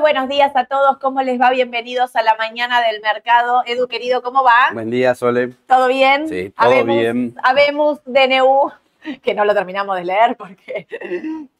buenos días a todos. ¿Cómo les va? Bienvenidos a la mañana del mercado. Edu, querido, ¿cómo va? Buen día, Sole. ¿Todo bien? Sí, todo Habemos- bien. Habemos DNU, que no lo terminamos de leer porque...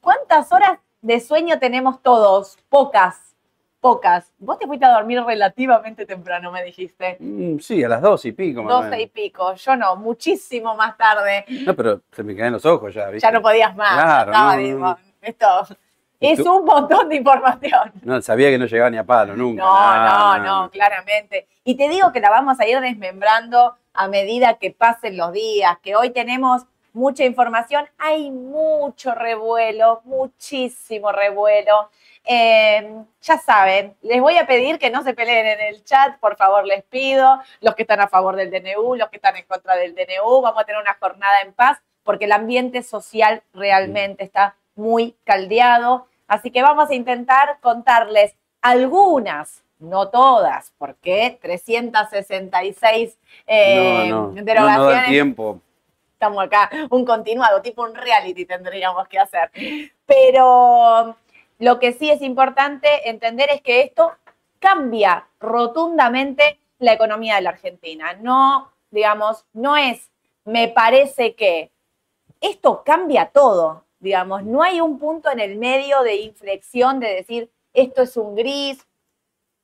¿Cuántas horas de sueño tenemos todos? Pocas, pocas. Vos te fuiste a dormir relativamente temprano, me dijiste. Mm, sí, a las dos y pico. más Doce y pico. Yo no, muchísimo más tarde. No, pero se me caen los ojos ya, ¿viste? Ya no podías más. Claro, no, digo, no. esto ¿Y es tú? un montón de información. No, sabía que no llegaba ni a palo, nunca. No, no, no, claramente. Y te digo que la vamos a ir desmembrando a medida que pasen los días, que hoy tenemos mucha información, hay mucho revuelo, muchísimo revuelo. Eh, ya saben, les voy a pedir que no se peleen en el chat, por favor les pido, los que están a favor del DNU, los que están en contra del DNU, vamos a tener una jornada en paz, porque el ambiente social realmente está muy caldeado. Así que vamos a intentar contarles algunas, no todas, porque 366 eh, no, no, no, no derogaciones. da tiempo. Estamos acá, un continuado, tipo un reality tendríamos que hacer. Pero lo que sí es importante entender es que esto cambia rotundamente la economía de la Argentina. No, digamos, no es, me parece que esto cambia todo, digamos, no hay un punto en el medio de inflexión de decir, esto es un gris.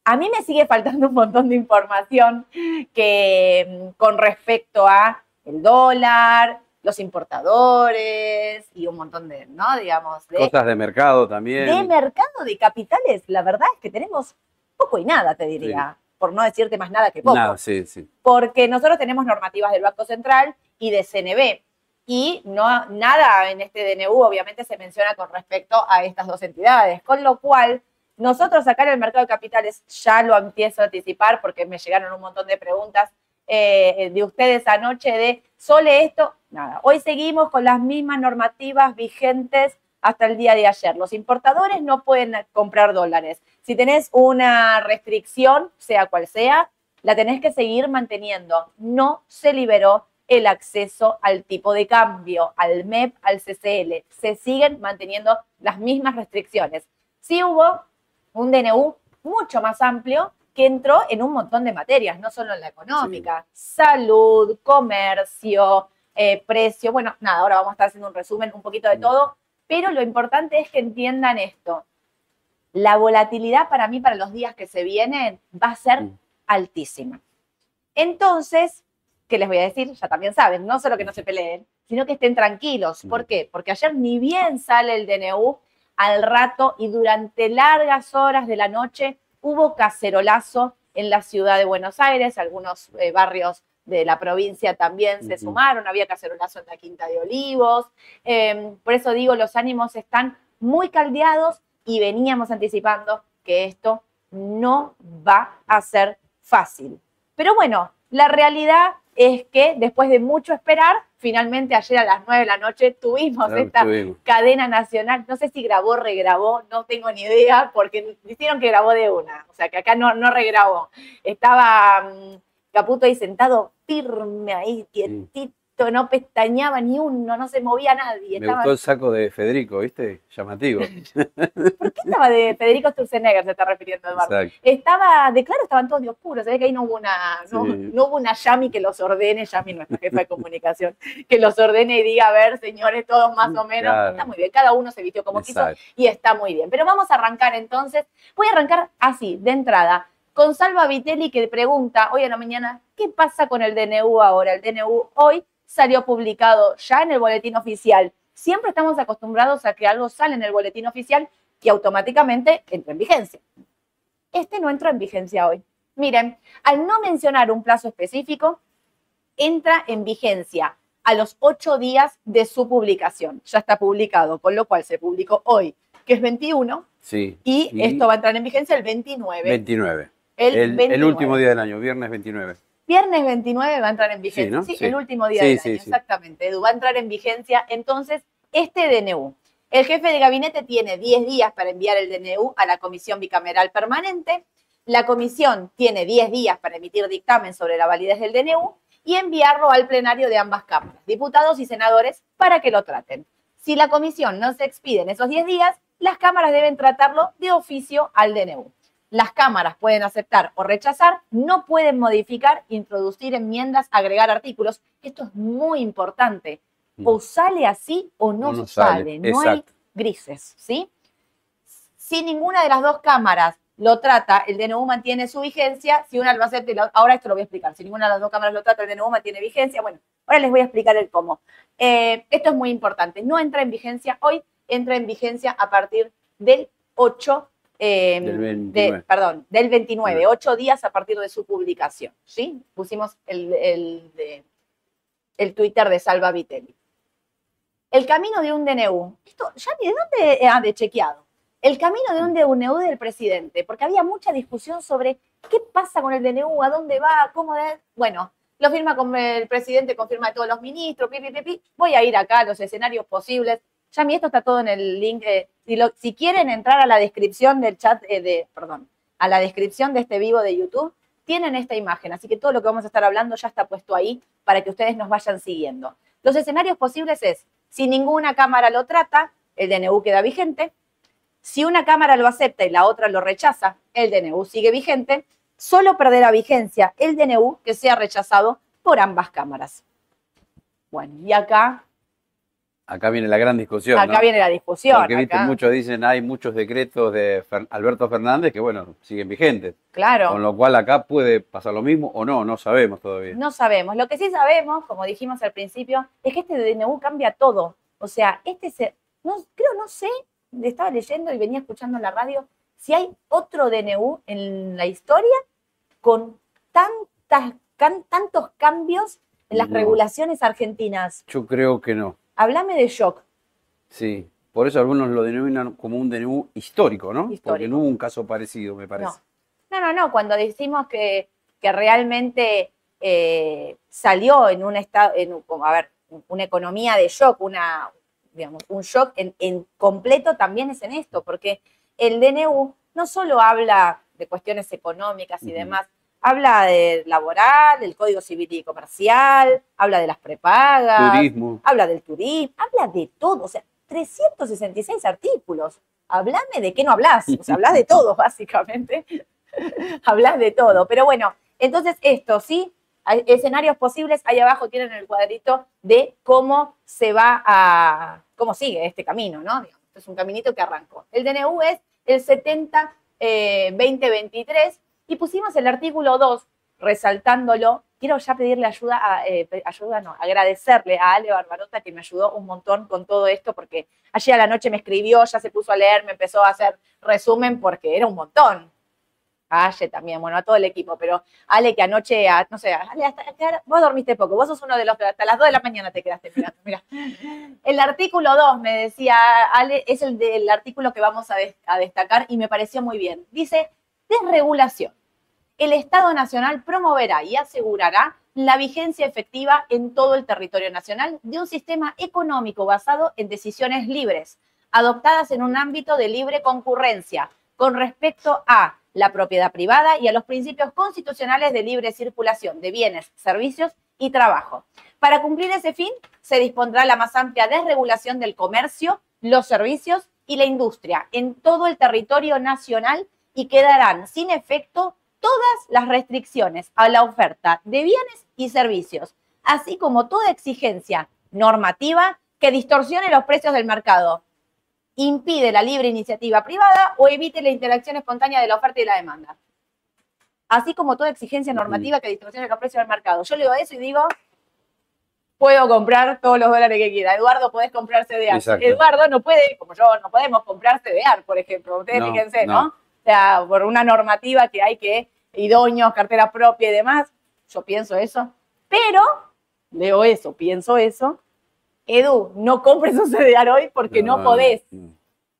A mí me sigue faltando un montón de información que mm, con respecto a el dólar, los importadores y un montón de, ¿no? Digamos, de, Cosas de mercado también. de mercado de capitales. La verdad es que tenemos poco y nada, te diría, por no decirte más nada que poco Nada, sí, sí. porque nosotros tenemos normativas del Banco Central y de CNB. Y no, nada en este DNU obviamente se menciona con respecto a estas dos entidades. Con lo cual, nosotros acá en el mercado de capitales ya lo empiezo a anticipar porque me llegaron un montón de preguntas eh, de ustedes anoche de sole esto. Nada, hoy seguimos con las mismas normativas vigentes hasta el día de ayer. Los importadores no pueden comprar dólares. Si tenés una restricción, sea cual sea, la tenés que seguir manteniendo. No se liberó el acceso al tipo de cambio, al MEP, al CCL. Se siguen manteniendo las mismas restricciones. Sí hubo un DNU mucho más amplio que entró en un montón de materias, no solo en la económica, salud, comercio, eh, precio. Bueno, nada, ahora vamos a estar haciendo un resumen un poquito de todo, pero lo importante es que entiendan esto. La volatilidad para mí, para los días que se vienen, va a ser altísima. Entonces, ¿qué les voy a decir? Ya también saben, no solo que no se peleen, sino que estén tranquilos. ¿Por Mm. qué? Porque ayer ni bien sale el DNU, al rato y durante largas horas de la noche hubo cacerolazo en la ciudad de Buenos Aires, algunos eh, barrios de la provincia también se sumaron, había cacerolazo en la Quinta de Olivos. Eh, por eso digo, los ánimos están muy caldeados y veníamos anticipando que esto no va a ser fácil. Pero bueno, la realidad es que después de mucho esperar, finalmente ayer a las 9 de la noche tuvimos esta tuvimos. cadena nacional. No sé si grabó, regrabó, no tengo ni idea, porque dijeron que grabó de una. O sea, que acá no, no regrabó. Estaba mm, Caputo ahí sentado firme, ahí quietito, no pestañaba ni uno, no se movía nadie. Me Estaba, gustó el saco de Federico, ¿viste? Llamativo. ¿Por qué estaba de Federico Sturzenegger, se está refiriendo Eduardo? Exacto. Estaba, de claro, estaban todos de oscuro, se ve que ahí no hubo una, no, Sí. no hubo una Yami que los ordene, Yami nuestra jefa de comunicación, que los ordene y diga, a ver, señores, todos más o menos, Claro. está muy bien, cada uno se vistió como quiso y está muy bien. Pero vamos a arrancar entonces, voy a arrancar así, de entrada, con Salva Vitelli que pregunta hoy a la mañana, ¿qué pasa con el DNU ahora? El DNU hoy salió publicado ya en el boletín oficial. Siempre estamos acostumbrados a que algo sale en el boletín oficial y automáticamente entra en vigencia. Este no entra en vigencia hoy. Miren, al no mencionar un plazo específico, entra en vigencia a los ocho días de su publicación. Ya está publicado, con lo cual se publicó hoy, que es 21, Sí. y, Y- esto va a entrar en vigencia el 29. 29. el, El, el 29. último día del año, viernes 29. Viernes 29 va a entrar en vigencia. ¿no? Sí, Sí. el último día del año, sí. exactamente. Edu, va a entrar en vigencia entonces este DNU. El jefe de gabinete tiene 10 días para enviar el DNU a la Comisión Bicameral Permanente. La comisión tiene 10 días para emitir dictamen sobre la validez del DNU y enviarlo al plenario de ambas cámaras, diputados y senadores, para que lo traten. Si la comisión no se expide en esos 10 días, las cámaras deben tratarlo de oficio al DNU. Las cámaras pueden aceptar o rechazar, no pueden modificar, introducir enmiendas, agregar artículos. Esto es muy importante. O sale así o no, sale. sale, No hay grises, ¿sí? Si ninguna de las dos cámaras lo trata, el DNU mantiene su vigencia. Si una lo acepta, y la- ahora esto lo voy a explicar. Si ninguna de las dos cámaras lo trata, el DNU mantiene vigencia. Bueno, ahora les voy a explicar el cómo. Eh, esto es muy importante. No entra en vigencia hoy, entra en vigencia a partir del 8 eh, Del de- 29. perdón, del 29, Bien. ocho días a partir de su publicación. ¿sí? Pusimos el, el, de- el Twitter de Salva Vitelli. El camino de un DNU. Esto, ya de dónde ah, de chequeado. El camino de un DNU del presidente, porque había mucha discusión sobre qué pasa con el DNU, a dónde va, cómo de. Bueno, lo firma con el presidente, confirma de todos los ministros, pi, pi, pi, pi. Voy a ir acá a los escenarios posibles. Ya mi esto está todo en el link. eh, si, quieren entrar a la descripción del chat, eh, de, perdón, a la descripción de este vivo de YouTube, tienen esta imagen. Así que todo lo que vamos a estar hablando ya está puesto ahí para que ustedes nos vayan siguiendo. Los escenarios posibles es, si ninguna cámara lo trata, el DNU queda vigente. Si una cámara lo acepta y la otra lo rechaza, el DNU sigue vigente. Solo perderá vigencia el DNU que sea rechazado por ambas cámaras. Bueno, y acá, Acá viene la gran discusión. acá ¿no? viene la discusión. Porque viste, acá. muchos dicen hay muchos decretos de Fer- Alberto Fernández que, bueno, siguen vigentes. Claro. Con lo cual acá puede pasar lo mismo o no, no sabemos todavía. No sabemos. Lo que sí sabemos, como dijimos al principio, es que este DNU cambia todo. O sea, este se, no, creo, no sé, estaba leyendo y venía escuchando en la radio, si hay otro DNU en la historia con tantas, can- tantos cambios en las No. regulaciones argentinas. Yo creo que no. Háblame de shock. Sí. Por eso algunos lo denominan como un DNU histórico, ¿no? Porque no hubo un caso parecido, me parece. No, no, no, cuando decimos que, que realmente eh, salió en un estado, en, a ver, una economía de shock, una, digamos, un shock en, en completo también es en esto, porque el DNU no solo habla de cuestiones económicas y demás, habla de laboral, del código civil y comercial, habla de las prepagas, Turismo. habla del turismo, habla de todo, o sea, 366 artículos. Hablame de qué no hablas, o sea, hablas de todo, básicamente. hablas de todo. Pero bueno, entonces esto, ¿sí? Hay escenarios posibles, ahí abajo tienen el cuadrito de cómo se va a, cómo sigue este camino, ¿no? Digamos, es un caminito que arrancó. El DNU es el 70 eh, 2023 y pusimos el artículo 2 resaltándolo. Quiero ya pedirle ayuda, a, eh, ayuda no, agradecerle a Ale Barbarota que me ayudó un montón con todo esto porque ayer a la noche me escribió, ya se puso a leer, me empezó a hacer resumen porque era un montón. A Ale también, bueno, a todo el equipo, pero Ale que anoche, a- no sé, Ale, hasta, hasta- vos dormiste poco, vos sos uno de los que hasta las 2 de la mañana te quedaste mirando, mira. El artículo 2, me decía Ale, es el del artículo que vamos a, des- a destacar y me pareció muy bien. Dice, desregulación. El Estado Nacional promoverá y asegurará la vigencia efectiva en todo el territorio nacional de un sistema económico basado en decisiones libres, adoptadas en un ámbito de libre concurrencia, con respecto a la propiedad privada y a los principios constitucionales de libre circulación de bienes, servicios y trabajo. Para cumplir ese fin, se dispondrá la más amplia desregulación del comercio, los servicios y la industria en todo el territorio nacional y quedarán sin efecto todas las restricciones a la oferta de bienes y servicios, así como toda exigencia normativa que distorsione los precios del mercado, impide la libre iniciativa privada o evite la interacción espontánea de la oferta y la demanda. Así como toda exigencia normativa que distorsione los precios del mercado. Yo leo eso y digo, puedo comprar todos los dólares que quiera. Eduardo, podés comprar CDR. Exacto. Eduardo no puede, como yo, no podemos comprar CDR, por ejemplo. Ustedes No, fíjense, ¿no? no. O sea, por una normativa que hay que, idóneos, cartera propia y demás, yo pienso eso. Pero, leo eso, pienso eso. Edu, no compres un CDR hoy porque no, podés. no.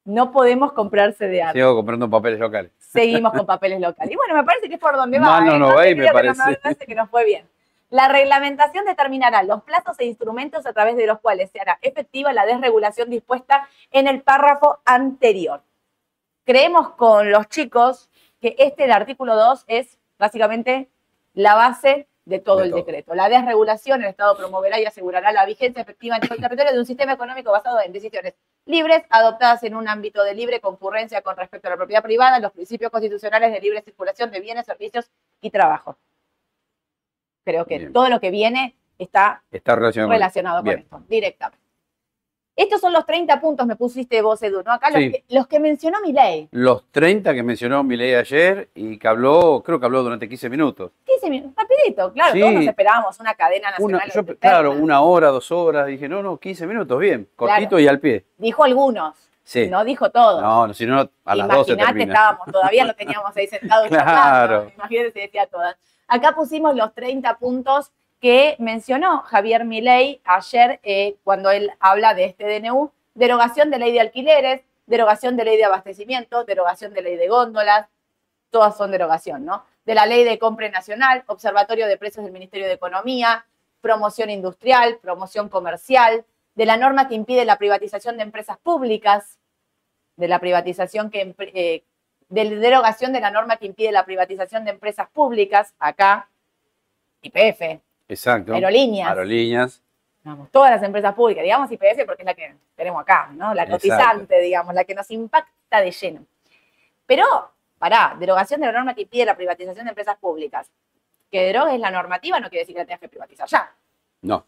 No podemos comprar CDR. Sigo comprando papeles locales. Seguimos con papeles locales. Y bueno, me parece que es por donde va. Mal no ¿eh? va y me creo que no parece. parece que nos fue bien. La reglamentación determinará los plazos e instrumentos a través de los cuales se hará efectiva la desregulación dispuesta en el párrafo anterior. Creemos con los chicos que este, el artículo 2, es básicamente la base de todo De el todo. decreto. La desregulación, el Estado promoverá y asegurará la vigencia efectiva en todo el territorio de un sistema económico basado en decisiones libres, adoptadas en un ámbito de libre concurrencia con respecto a la propiedad privada, los principios constitucionales de libre circulación de bienes, servicios y trabajo. Creo que Bien. todo lo que viene está Está relacionado con relacionado con Bien. esto, directamente. Estos son los 30 puntos, me pusiste vos, Edu, ¿no? Acá los, que, los que mencionó mi ley. los 30 que mencionó Milei ayer y que habló, creo que habló durante 15 minutos. 15 minutos, rapidito, claro, Sí. todos nos esperábamos una cadena nacional. Una, yo, eterna. claro, una hora, dos horas. Dije, no, no, 15 minutos, bien. Cortito y al pie. Dijo algunos, Sí. no dijo todos. No, no, si no, a las 12 Imagínate, estábamos, todavía lo teníamos ahí sentados Claro. Imagínate si decía todas. Acá pusimos los 30 puntos que mencionó Javier Milei ayer eh, cuando él habla de este DNU. Derogación de ley de alquileres, derogación de ley de abastecimiento, derogación de ley de góndolas, todas son derogación, ¿no? De la ley de compra nacional, observatorio de precios del Ministerio de Economía, promoción industrial, promoción comercial, de la norma que impide la privatización de empresas públicas, de la privatización que eh, de la derogación de la norma que impide la privatización de empresas públicas, acá, IPF, Exacto. aerolíneas, Aerolíneas. digamos, todas las empresas públicas, digamos IPF porque es la que tenemos acá, ¿no? La Exacto. cotizante, digamos, la que nos impacta de lleno. Pero, pará, derogación de la norma que impide la privatización de empresas públicas. Que derogues la normativa no quiere decir que la tengas que privatizar ya. No.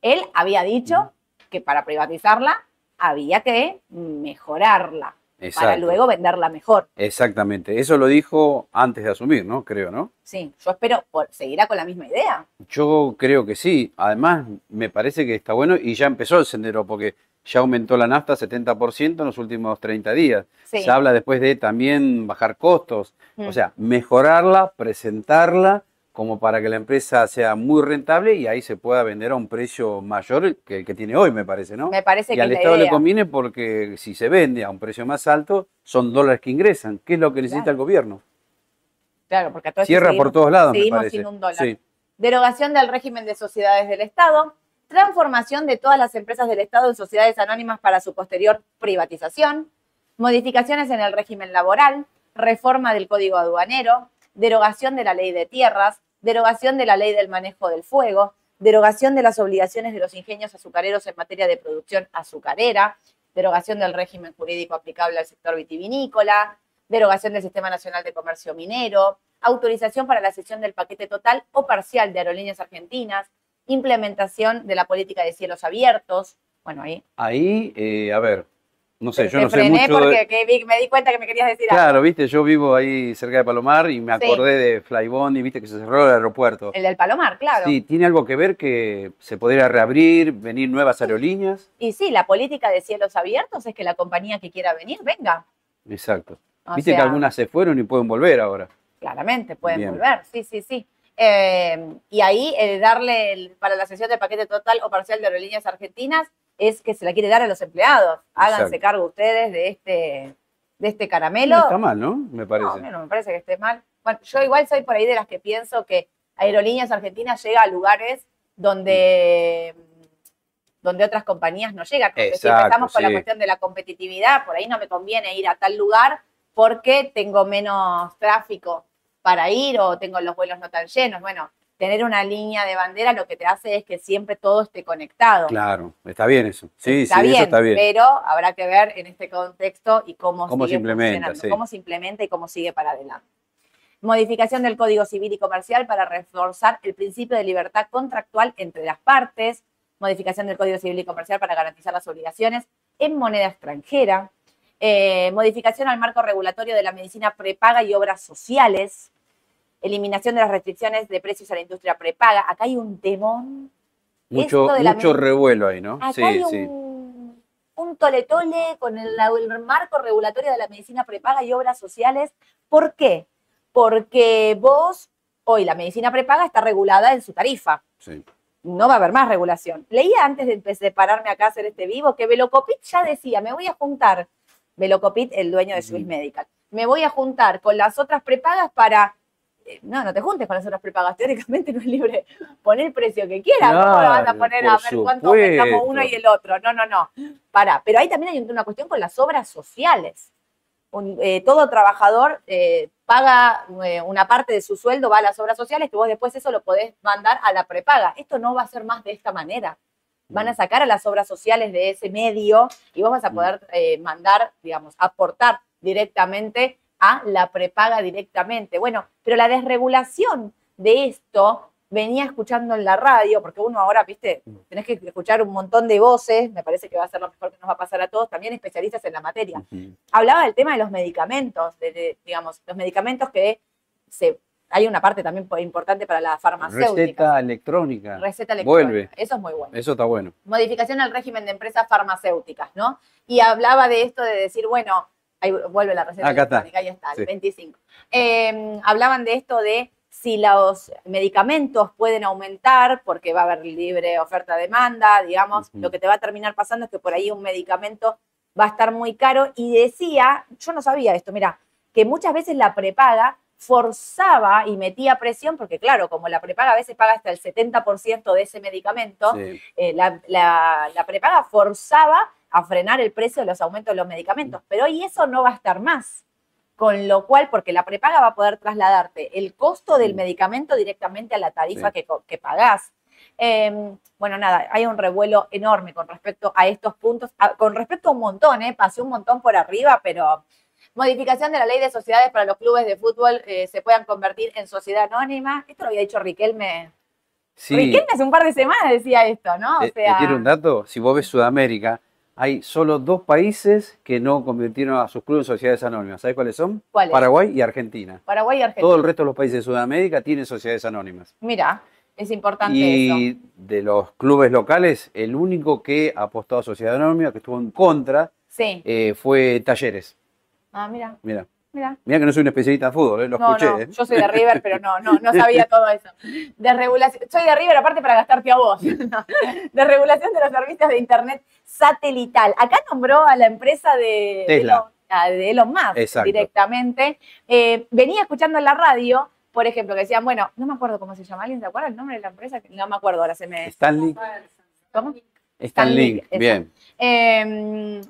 Él había dicho que para privatizarla había que mejorarla, para luego venderla mejor. Exactamente. Eso lo dijo antes de asumir, ¿no? Creo, ¿no? Sí, yo espero, ¿seguirá con la misma idea? Yo creo que sí. Además, me parece que está bueno y ya empezó el sendero porque ya aumentó la nafta 70% en los últimos 30 días. Sí. Se habla después de también bajar costos, Mm. o sea, mejorarla, presentarla como para que la empresa sea muy rentable y ahí se pueda vender a un precio mayor que el que tiene hoy, me parece, ¿no? Me parece Y que al es la Estado le idea. conviene porque si se vende a un precio más alto, son dólares que ingresan, que es lo que necesita Claro. el gobierno. Claro, porque a Cierra por seguimos- todos lados, me parece. sin un dólar. Sí. Derogación del régimen de sociedades del Estado. Transformación de todas las empresas del Estado en sociedades anónimas para su posterior privatización. Modificaciones en el régimen laboral. Reforma del Código Aduanero. Derogación de la ley de tierras. Derogación de la ley del manejo del fuego. Derogación de las obligaciones de los ingenios azucareros en materia de producción azucarera. Derogación del régimen jurídico aplicable al sector vitivinícola. Derogación del Sistema Nacional de Comercio Minero. Autorización para la cesión del paquete total o parcial de aerolíneas argentinas. Implementación de la política de cielos abiertos. Bueno, ahí Ahí, eh, a ver, no sé, yo no sé mucho porque de... que me di cuenta que me querías decir algo. Claro, viste, yo vivo ahí cerca de Palomar y me Sí. acordé de Flybond y viste que se cerró el aeropuerto. El del Palomar, claro. Sí, ¿tiene algo que ver que se podría reabrir, venir nuevas aerolíneas? Y sí, la política de cielos abiertos es que la compañía que quiera venir venga. Exacto. O Viste que algunas se fueron y pueden volver ahora. Claramente, pueden Bien. volver, sí, sí, sí. Eh, y ahí eh, darle el- para la sesión del paquete total o parcial de aerolíneas argentinas es que se la quiere dar a los empleados. Háganse Exacto. cargo ustedes de este, de este caramelo. No está mal, ¿no? Me parece. No, no me parece que esté mal. Bueno, yo igual soy por ahí de las que pienso que Aerolíneas Argentinas llega a lugares donde, donde otras compañías no llegan. Porque si empezamos con la cuestión de la competitividad, por ahí no me conviene ir a tal lugar porque tengo menos tráfico para ir o tengo los vuelos no tan llenos. Bueno, tener una línea de bandera lo que te hace es que siempre todo esté conectado. Claro, está bien eso. Sí, está sí, bien, eso está bien. pero habrá que ver en este contexto y cómo, Cómo sigue se implementa, funcionando, sí. cómo se implementa y cómo sigue para adelante. Modificación del Código Civil y Comercial para reforzar el principio de libertad contractual entre las partes. Modificación del Código Civil y Comercial para garantizar las obligaciones en moneda extranjera. Eh, modificación al marco regulatorio de la medicina prepaga y obras sociales. Eliminación de las restricciones de precios a la industria prepaga. Acá hay un temón Mucho, mucho revuelo ahí, ¿no? Acá Sí, hay sí. un, un tole-tole con el, el marco regulatorio de la medicina prepaga y obras sociales. ¿Por qué? Porque vos, hoy la medicina prepaga está regulada en su tarifa. sí. No va a haber más regulación. Leía antes de empezar a pararme acá a hacer este vivo que Velocopit ya decía, me voy a juntar, Velocopit, el dueño de Swiss. Medical, me voy a juntar con las otras prepagas para... eh, No, no te juntes con las otras prepagas, teóricamente no es libre poner el precio que quieras. ¿Cómo lo vas a Claro, poner a ver cuánto aumentamos uno y el otro? No, no, no. Para. Pero ahí también hay una cuestión con las obras sociales. un- eh, todo trabajador eh, paga eh, una parte de su sueldo, va a las obras sociales, que vos después eso lo podés mandar a la prepaga. Esto no va a ser más de esta manera. Van a sacar a las obras sociales de ese medio y vos vas a poder eh, mandar, digamos, aportar directamente a la prepaga directamente. Bueno, pero la desregulación de esto venía escuchando en la radio, porque uno ahora, viste, tenés que escuchar un montón de voces, me parece que va a ser lo mejor que nos va a pasar a todos, también especialistas en la materia. Hablaba del tema de los medicamentos, de, de, digamos, los medicamentos que se, hay una parte también po- importante para la farmacéutica. Receta electrónica. Receta electrónica. Vuelve. Eso es muy bueno Eso está bueno. modificación al régimen de empresas farmacéuticas, ¿no? Y hablaba de esto de decir, bueno, ahí vuelve la receta Acá está. ahí está, el Sí. 25. Eh, hablaban de esto de si los medicamentos pueden aumentar porque va a haber libre oferta-demanda, digamos, lo que te va a terminar pasando es que por ahí un medicamento va a estar muy caro y decía, yo no sabía esto, mira, que muchas veces la prepaga forzaba y metía presión, porque claro, como la prepaga a veces paga hasta el 70% de ese medicamento, Sí. eh, la, la- la prepaga forzaba a frenar el precio de los aumentos de los medicamentos, pero hoy eso no va a estar más. Con lo cual, porque la prepaga va a poder trasladarte el costo del Mm. medicamento directamente a la tarifa Sí. que, que pagás. Eh, bueno, nada, hay un revuelo enorme con respecto a estos puntos, a- con respecto a un montón, ¿eh? pasé un montón por arriba, pero modificación de la ley de sociedades para los clubes de fútbol eh, se puedan convertir en sociedad anónima. Esto lo había dicho Riquelme. Sí. Riquelme hace un par de semanas decía esto, ¿no? O Te, te sea, tiro un dato, si vos ves Sudamérica, hay solo dos países que no convirtieron a sus clubes en sociedades anónimas. ¿Sabés cuáles son? ¿Cuáles? Paraguay y Argentina. Paraguay y Argentina. Todo el resto de los países de Sudamérica tienen sociedades anónimas. Mira, es importante Y eso. de los clubes locales, el único que apostó a sociedad anónima, que estuvo en contra, Sí. eh, fue Talleres. Ah, mira, Mira, mira. mira que no soy un especialista en fútbol, eh, lo No, escuché. no, eh. yo soy de River, pero no, no, no sabía todo eso. De regulación, soy de River aparte para gastarte a vos. De regulación de los servicios de internet satelital. Acá nombró a la empresa de Tesla. Elon, de Elon Musk Exacto. directamente. Eh, venía escuchando en la radio, por ejemplo, que decían, bueno, no me acuerdo cómo se llama, ¿alguien se acuerda el nombre de la empresa? No me acuerdo, ahora se me... Stanley. ¿Cómo? Stanley, bien. Eh,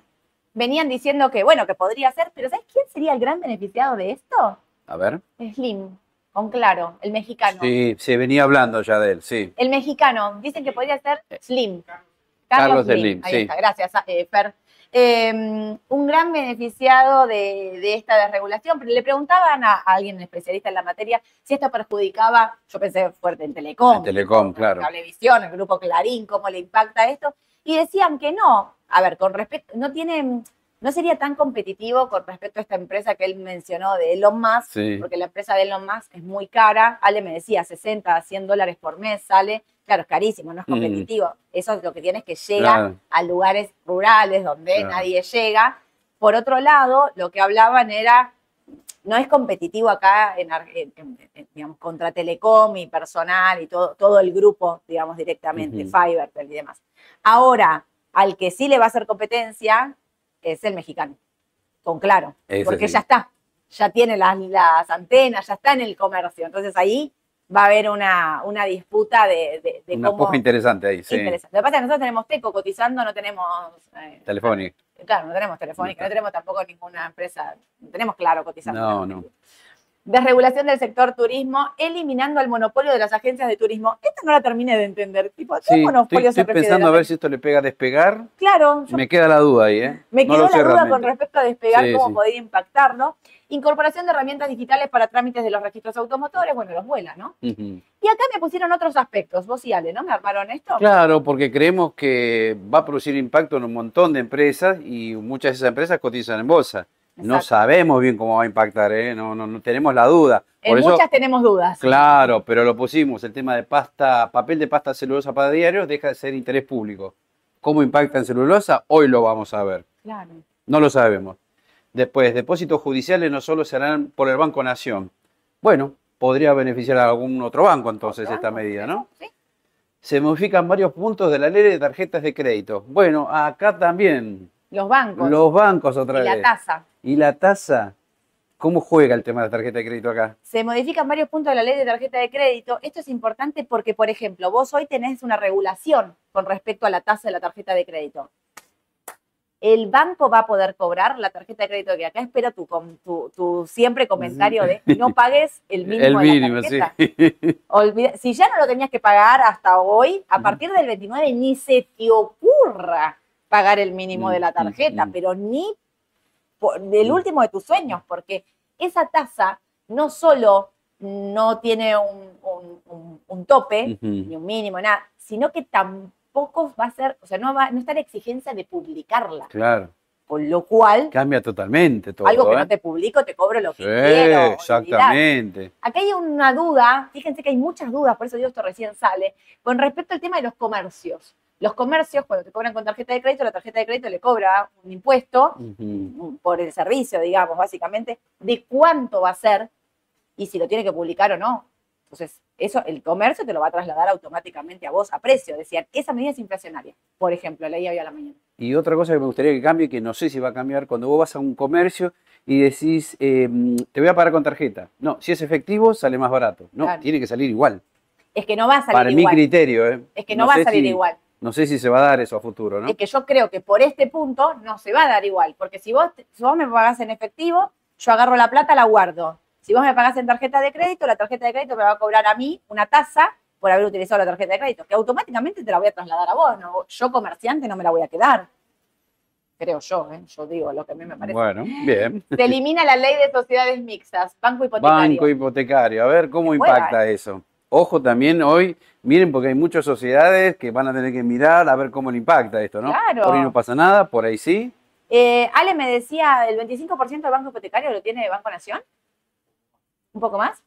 venían diciendo que, bueno, que podría ser, pero ¿sabes quién sería el gran beneficiado de esto? A ver. Slim, con claro, el mexicano. Sí, se venía hablando ya de él, sí. El mexicano, dicen que podría ser Slim. Carlos Slim, ahí sí. está, gracias, eh, Fer. Eh, un gran beneficiado de, de esta desregulación, pero le preguntaban a, a alguien especialista en la materia si esto perjudicaba, yo pensé fuerte en Telecom, En Telecom, claro. Cablevisión, el grupo Clarín, cómo le impacta esto, y decían que no. A ver, con respecto, no tiene, no sería tan competitivo con respecto a esta empresa que él mencionó de Elon Musk, Sí. porque la empresa de Elon Musk es muy cara. Ale me decía 60 a 100 dólares por mes sale. Claro, es carísimo, no es Mm. competitivo. Eso es lo que tiene es que llega Claro. a lugares rurales donde Claro. nadie llega. Por otro lado, lo que hablaban era, no es competitivo acá en, digamos, contra Telecom y personal y todo, todo el grupo, digamos, directamente, Ujú. Fivertel y demás. Ahora, al que sí le va a hacer competencia es el mexicano, con claro, Ese porque sí. ya está, ya tiene las, las antenas, ya está en el comercio. Entonces ahí va a haber una, una disputa de, de, de Una cómo... interesante ahí, sí. interesante. Lo que pasa es que nosotros tenemos Teco cotizando, no tenemos... eh, Telefónica. Claro, no tenemos telefónica, no tenemos tampoco ninguna empresa, no tenemos claro cotizando. No, no. Desregulación del sector turismo, eliminando el monopolio de las agencias de turismo. Esta no la terminé de entender. Tipo, ¿qué Sí, estoy, monopolio se estoy pensando a ver si esto le pega a despegar. Claro, yo Me queda la duda ahí, ¿eh? me No quedó la duda con respecto a despegar Sí, cómo sí. podría impactarlo. Incorporación de herramientas digitales para trámites de los registros automotores, bueno, los vuela, ¿no? Y acá me pusieron otros aspectos, vos y Ale, ¿no? ¿Me armaron esto? Claro, porque creemos que va a producir impacto en un montón de empresas y muchas de esas empresas cotizan en bolsa. No sabemos bien cómo va a impactar, ¿eh? no, no, no tenemos la duda. En eso, muchas tenemos dudas. claro, pero lo pusimos, el tema de pasta, papel de pasta celulosa para diarios deja de ser interés público. ¿Cómo impacta en celulosa? Hoy lo vamos a ver. Claro. No lo sabemos. Después, depósitos judiciales no solo serán por el Banco Nación. Bueno, podría beneficiar a algún otro banco entonces ¿Otro esta banco? medida, ¿no? Sí. Se modifican varios puntos de la ley de tarjetas de crédito. Bueno, acá también Los bancos los bancos otra y la vez. tasa. ¿Y la tasa? ¿Cómo juega el tema de la tarjeta de crédito acá? Se modifican varios puntos de la ley de tarjeta de crédito. Esto es importante porque, por ejemplo, vos hoy tenés una regulación con respecto a la tasa de la tarjeta de crédito. el banco va a poder cobrar la tarjeta de crédito que acá espero tu, tu, tu siempre comentario de no pagues el mínimo, El de mínimo, la sí. tarjeta. Olvida- si ya no lo tenías que pagar hasta hoy, a partir del 29 ni se te ocurra pagar el mínimo de la Mm, tarjeta, mm, mm. pero ni Mm. último de tus sueños, porque esa tasa no solo no tiene un, un- un- un tope, ni un mínimo, nada, sino que tampoco va a ser, o sea, no, va, no está la exigencia de publicarla, Claro, con lo cual, cambia totalmente todo. algo que ¿eh? no te publico, te cobro lo que Sí, quiero. exactamente. Acá hay una duda, fíjense que hay muchas dudas, por eso digo esto recién sale, con respecto al tema de los comercios. Los comercios, cuando te cobran con tarjeta de crédito, la tarjeta de crédito le cobra un impuesto por el servicio, digamos, básicamente, de cuánto va a ser y si lo tiene que publicar o no. Entonces, eso el comercio te lo va a trasladar automáticamente a vos a precio. Decían, esa medida es inflacionaria. Por ejemplo, leí hoy a la mañana. Y otra cosa que me gustaría que cambie, que no sé si va a cambiar, cuando vos vas a un comercio y decís, eh, te voy a pagar con tarjeta. No, si es efectivo, sale más barato. No, Claro. tiene que salir igual. Es que no va a salir Para mi igual. criterio, ¿eh? es que no, va a salir si- igual. No sé si se va a dar eso a futuro, ¿no? Es que yo creo que por este punto no se va a dar igual. Porque si vos, si vos me pagás en efectivo, yo agarro la plata, la guardo. Si vos me pagás en tarjeta de crédito, la tarjeta de crédito me va a cobrar a mí una tasa por haber utilizado la tarjeta de crédito, que automáticamente te la voy a trasladar a vos. ¿no? Yo, comerciante, no me la voy a quedar. Creo yo, ¿eh? yo digo lo que a mí me parece. Bueno, bien. Se elimina la ley de sociedades mixtas, banco hipotecario. Banco hipotecario, a ver cómo impacta eso. Ojo también hoy, miren porque hay muchas sociedades que van a tener que mirar a ver cómo le impacta esto, ¿no? Claro. Por ahí no pasa nada, por ahí sí. Eh, Ale me decía, el 25% del banco hipotecario lo tiene Banco Nación. ¿Un poco más?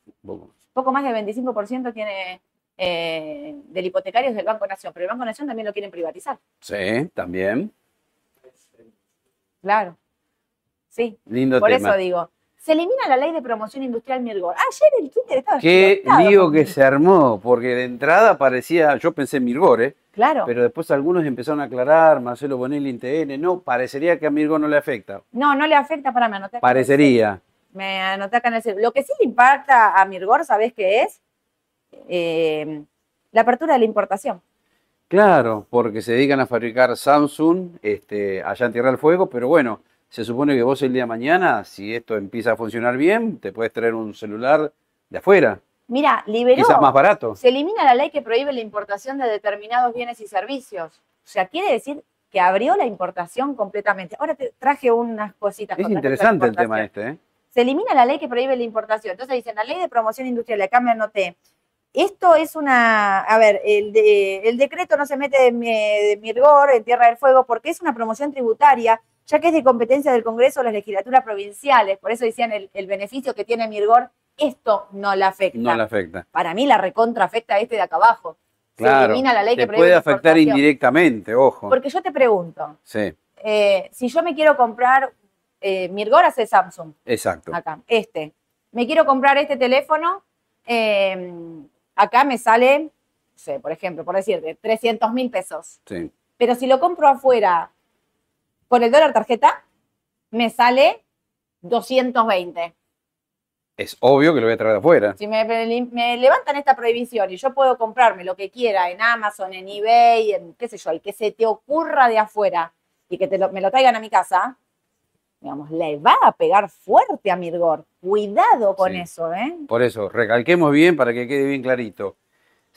poco más del 25% tiene eh, del hipotecario es del Banco Nación, pero el Banco Nación también lo quieren privatizar. Sí, también. Claro. Sí, Lindo por tema. eso digo. Se elimina la ley de promoción industrial Mirgor. Ayer el Twitter estaba Qué lío que se armó, porque de entrada parecía, yo pensé en Mirgor, ¿eh? Claro. pero después algunos empezaron a aclarar, Marcelo Bonelli en TN, no, parecería que a Mirgor no le afecta. no, no le afecta para me anoté. en Parecería. Me anoté acá en el celu. Lo que sí le impacta a Mirgor, ¿sabés qué es? Eh, la apertura de la importación. Claro, porque se dedican a fabricar Samsung este, allá en Tierra del Fuego, pero bueno, se supone que vos el día de mañana, si esto empieza a funcionar bien, te puedes traer un celular de afuera, Mira, liberó. quizás más barato. Se elimina la ley que prohíbe la importación de determinados bienes y servicios. O sea, quiere decir que abrió la importación completamente. Ahora te traje unas cositas. Es interesante el tema este, ¿eh? Se elimina la ley que prohíbe la importación. Entonces dicen, la ley de promoción industrial, acá me anoté. Esto es una, a ver, el, de- el decreto no se mete de, mi- de Mirgor en Tierra del Fuego porque es una promoción tributaria, ya que es de competencia del Congreso o las legislaturas provinciales. Por eso decían el, el beneficio que tiene Mirgor, esto no le afecta. No le afecta. Para mí la recontra afecta a este de acá abajo. Se Claro, elimina la ley te que puede la afectar indirectamente, ojo. Porque yo te pregunto, Sí, eh, si yo me quiero comprar, eh, Mirgor hace Samsung, exacto. acá, este. Me quiero comprar este teléfono, eh, acá me sale, no sé, por ejemplo, por decirte, 300 mil pesos. Sí. Pero si lo compro afuera con el dólar tarjeta, me sale 220. Es obvio que lo voy a traer de afuera. Si me, me levantan esta prohibición y yo puedo comprarme lo que quiera en Amazon, en eBay, en qué sé yo, el que se te ocurra de afuera y que te lo- me lo traigan a mi casa, digamos, le va a pegar fuerte a Mirgor. Cuidado con Sí. eso, ¿eh? Por eso, recalquemos bien para que quede bien clarito.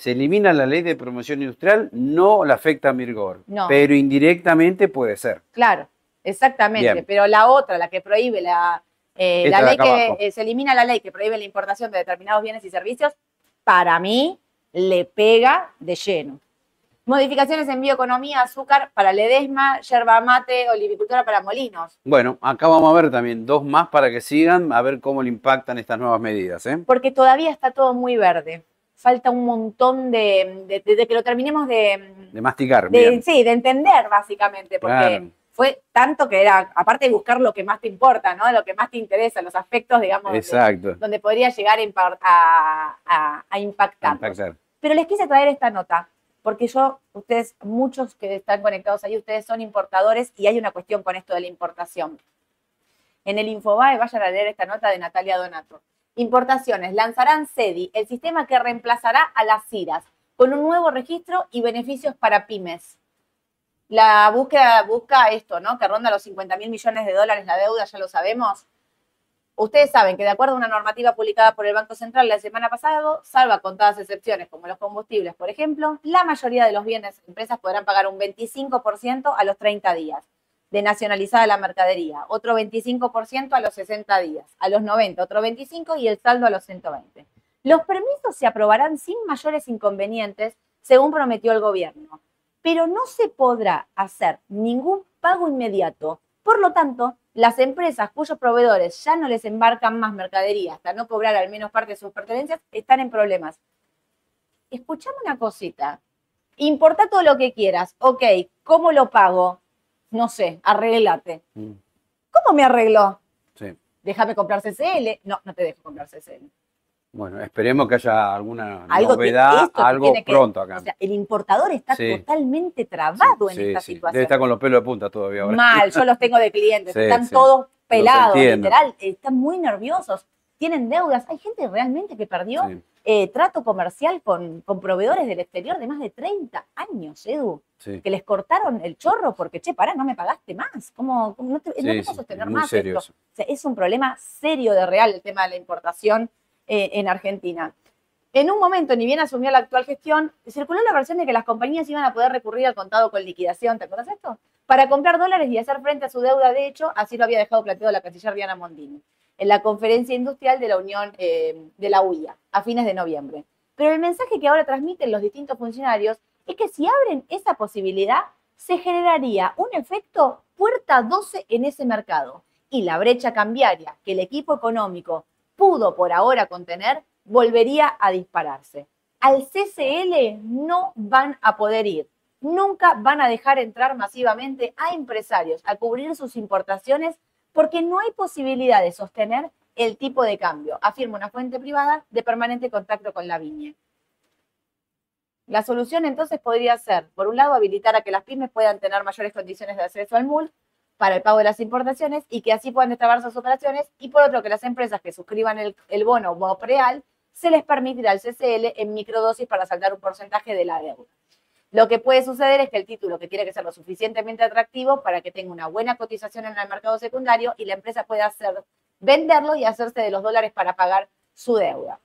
Se elimina la ley de promoción industrial, no la afecta a Mirgor, No. pero indirectamente puede ser. Claro, exactamente. Bien. Pero la otra, la que prohíbe la, eh, la ley que abajo. eh, se elimina la ley que prohíbe la importación de determinados bienes y servicios, para mí le pega de lleno. Modificaciones en bioeconomía, azúcar para Ledesma, yerba mate, olivicultura para molinos. Bueno, acá vamos a ver también dos más para que sigan, a ver cómo le impactan estas nuevas medidas. ¿eh? Porque todavía está todo muy verde. Falta un montón de, de- que lo terminemos de, De masticar, de- sí, de entender básicamente, porque Claro. fue tanto que era, aparte de buscar lo que más te importa, ¿no? Lo que más te interesa, los aspectos, digamos, Exacto. donde podría llegar a, a, a-. Impactar. Pero les quise traer esta nota, porque yo, ustedes, muchos que están conectados ahí, ustedes son importadores y hay una cuestión con esto de la importación. En el Infobae vayan a leer esta nota de Natalia Donato. Importaciones, lanzarán CEDI, el sistema que reemplazará a las CIRAS, con un nuevo registro y beneficios para pymes. La búsqueda busca esto, ¿no? Que ronda los 50 mil millones de dólares la deuda, ya lo sabemos. Ustedes saben que de acuerdo a una normativa publicada por el Banco Central la semana pasada, salva contadas excepciones como los combustibles, por ejemplo, la mayoría de los bienes empresas podrán pagar un 25% a los 30 días de nacionalizada la mercadería, otro 25% a los 60 días, a los 90 otro 25% y el saldo a los 120. Los permisos se aprobarán sin mayores inconvenientes, según prometió el gobierno, pero no se podrá hacer ningún pago inmediato. Por lo tanto, las empresas cuyos proveedores ya no les embarcan más mercadería hasta no cobrar al menos parte de sus pertenencias están en problemas. Escuchame una cosita. Importa todo lo que quieras. Ok, ¿cómo lo pago? No sé, arreglate. Mm, ¿Cómo me arreglo? Sí. Déjame comprar CCL. No, no te dejo comprar CCL. Bueno, esperemos que haya alguna Algo novedad, que algo que- pronto acá. O sea, el importador está Sí. totalmente trabado en Sí, esta situación. Debe estar con los pelos de punta todavía ahora. Mal, yo los tengo de clientes, están todos pelados, literal, están muy nerviosos, tienen deudas. Hay gente realmente que perdió Sí, eh, trato comercial con, con proveedores del exterior de más de 30 años, Edu, sí. que les cortaron el chorro porque, che, pará, no me pagaste más. ¿Cómo, cómo no te, no Sí, te sí, puedo sostener más serio esto? eso. O sea, es un problema serio de real el tema de la importación eh, en Argentina. En un momento, ni bien asumió la actual gestión, circuló la versión de que las compañías iban a poder recurrir al contado con liquidación, ¿te acuerdas esto? Para comprar dólares y hacer frente a su deuda. De hecho, así lo había dejado planteado la canciller Diana Mondini en la conferencia industrial de la Unión eh, de la UIA a fines de noviembre. Pero el mensaje que ahora transmiten los distintos funcionarios es que si abren esa posibilidad, se generaría un efecto puerta 12 en ese mercado y la brecha cambiaria que el equipo económico pudo por ahora contener volvería a dispararse. Al CCL no van a poder ir. Nunca van a dejar entrar masivamente a empresarios a cubrir sus importaciones porque no hay posibilidad de sostener el tipo de cambio, afirma una fuente privada de permanente contacto con la viña. La solución entonces podría ser, por un lado, habilitar a que las pymes puedan tener mayores condiciones de acceso al MUL para el pago de las importaciones y que así puedan destrabar sus operaciones, y por otro, que las empresas que suscriban el, el bono BOPREAL se les permitirá el CCL en microdosis para saltar un porcentaje de la deuda. Lo que puede suceder es que el título, que tiene que ser lo suficientemente atractivo para que tenga una buena cotización en el mercado secundario y la empresa pueda hacer, venderlo y hacerse de los dólares para pagar su deuda.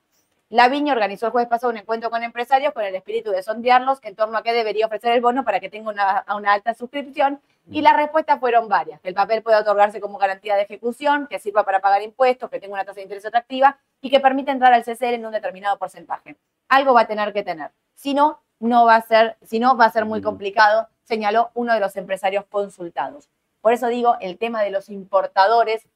La Viña organizó el jueves pasado un encuentro con empresarios con el espíritu de sondearlos en torno a qué debería ofrecer el bono para que tenga una, una alta suscripción y las respuestas fueron varias, que el papel pueda otorgarse como garantía de ejecución, que sirva para pagar impuestos, que tenga una tasa de interés atractiva y que permita entrar al CCL en un determinado porcentaje. Algo va a tener que tener. Si no, no va a ser, si no, va a ser muy complicado, señaló uno de los empresarios consultados. Por eso digo, el tema de los importadores.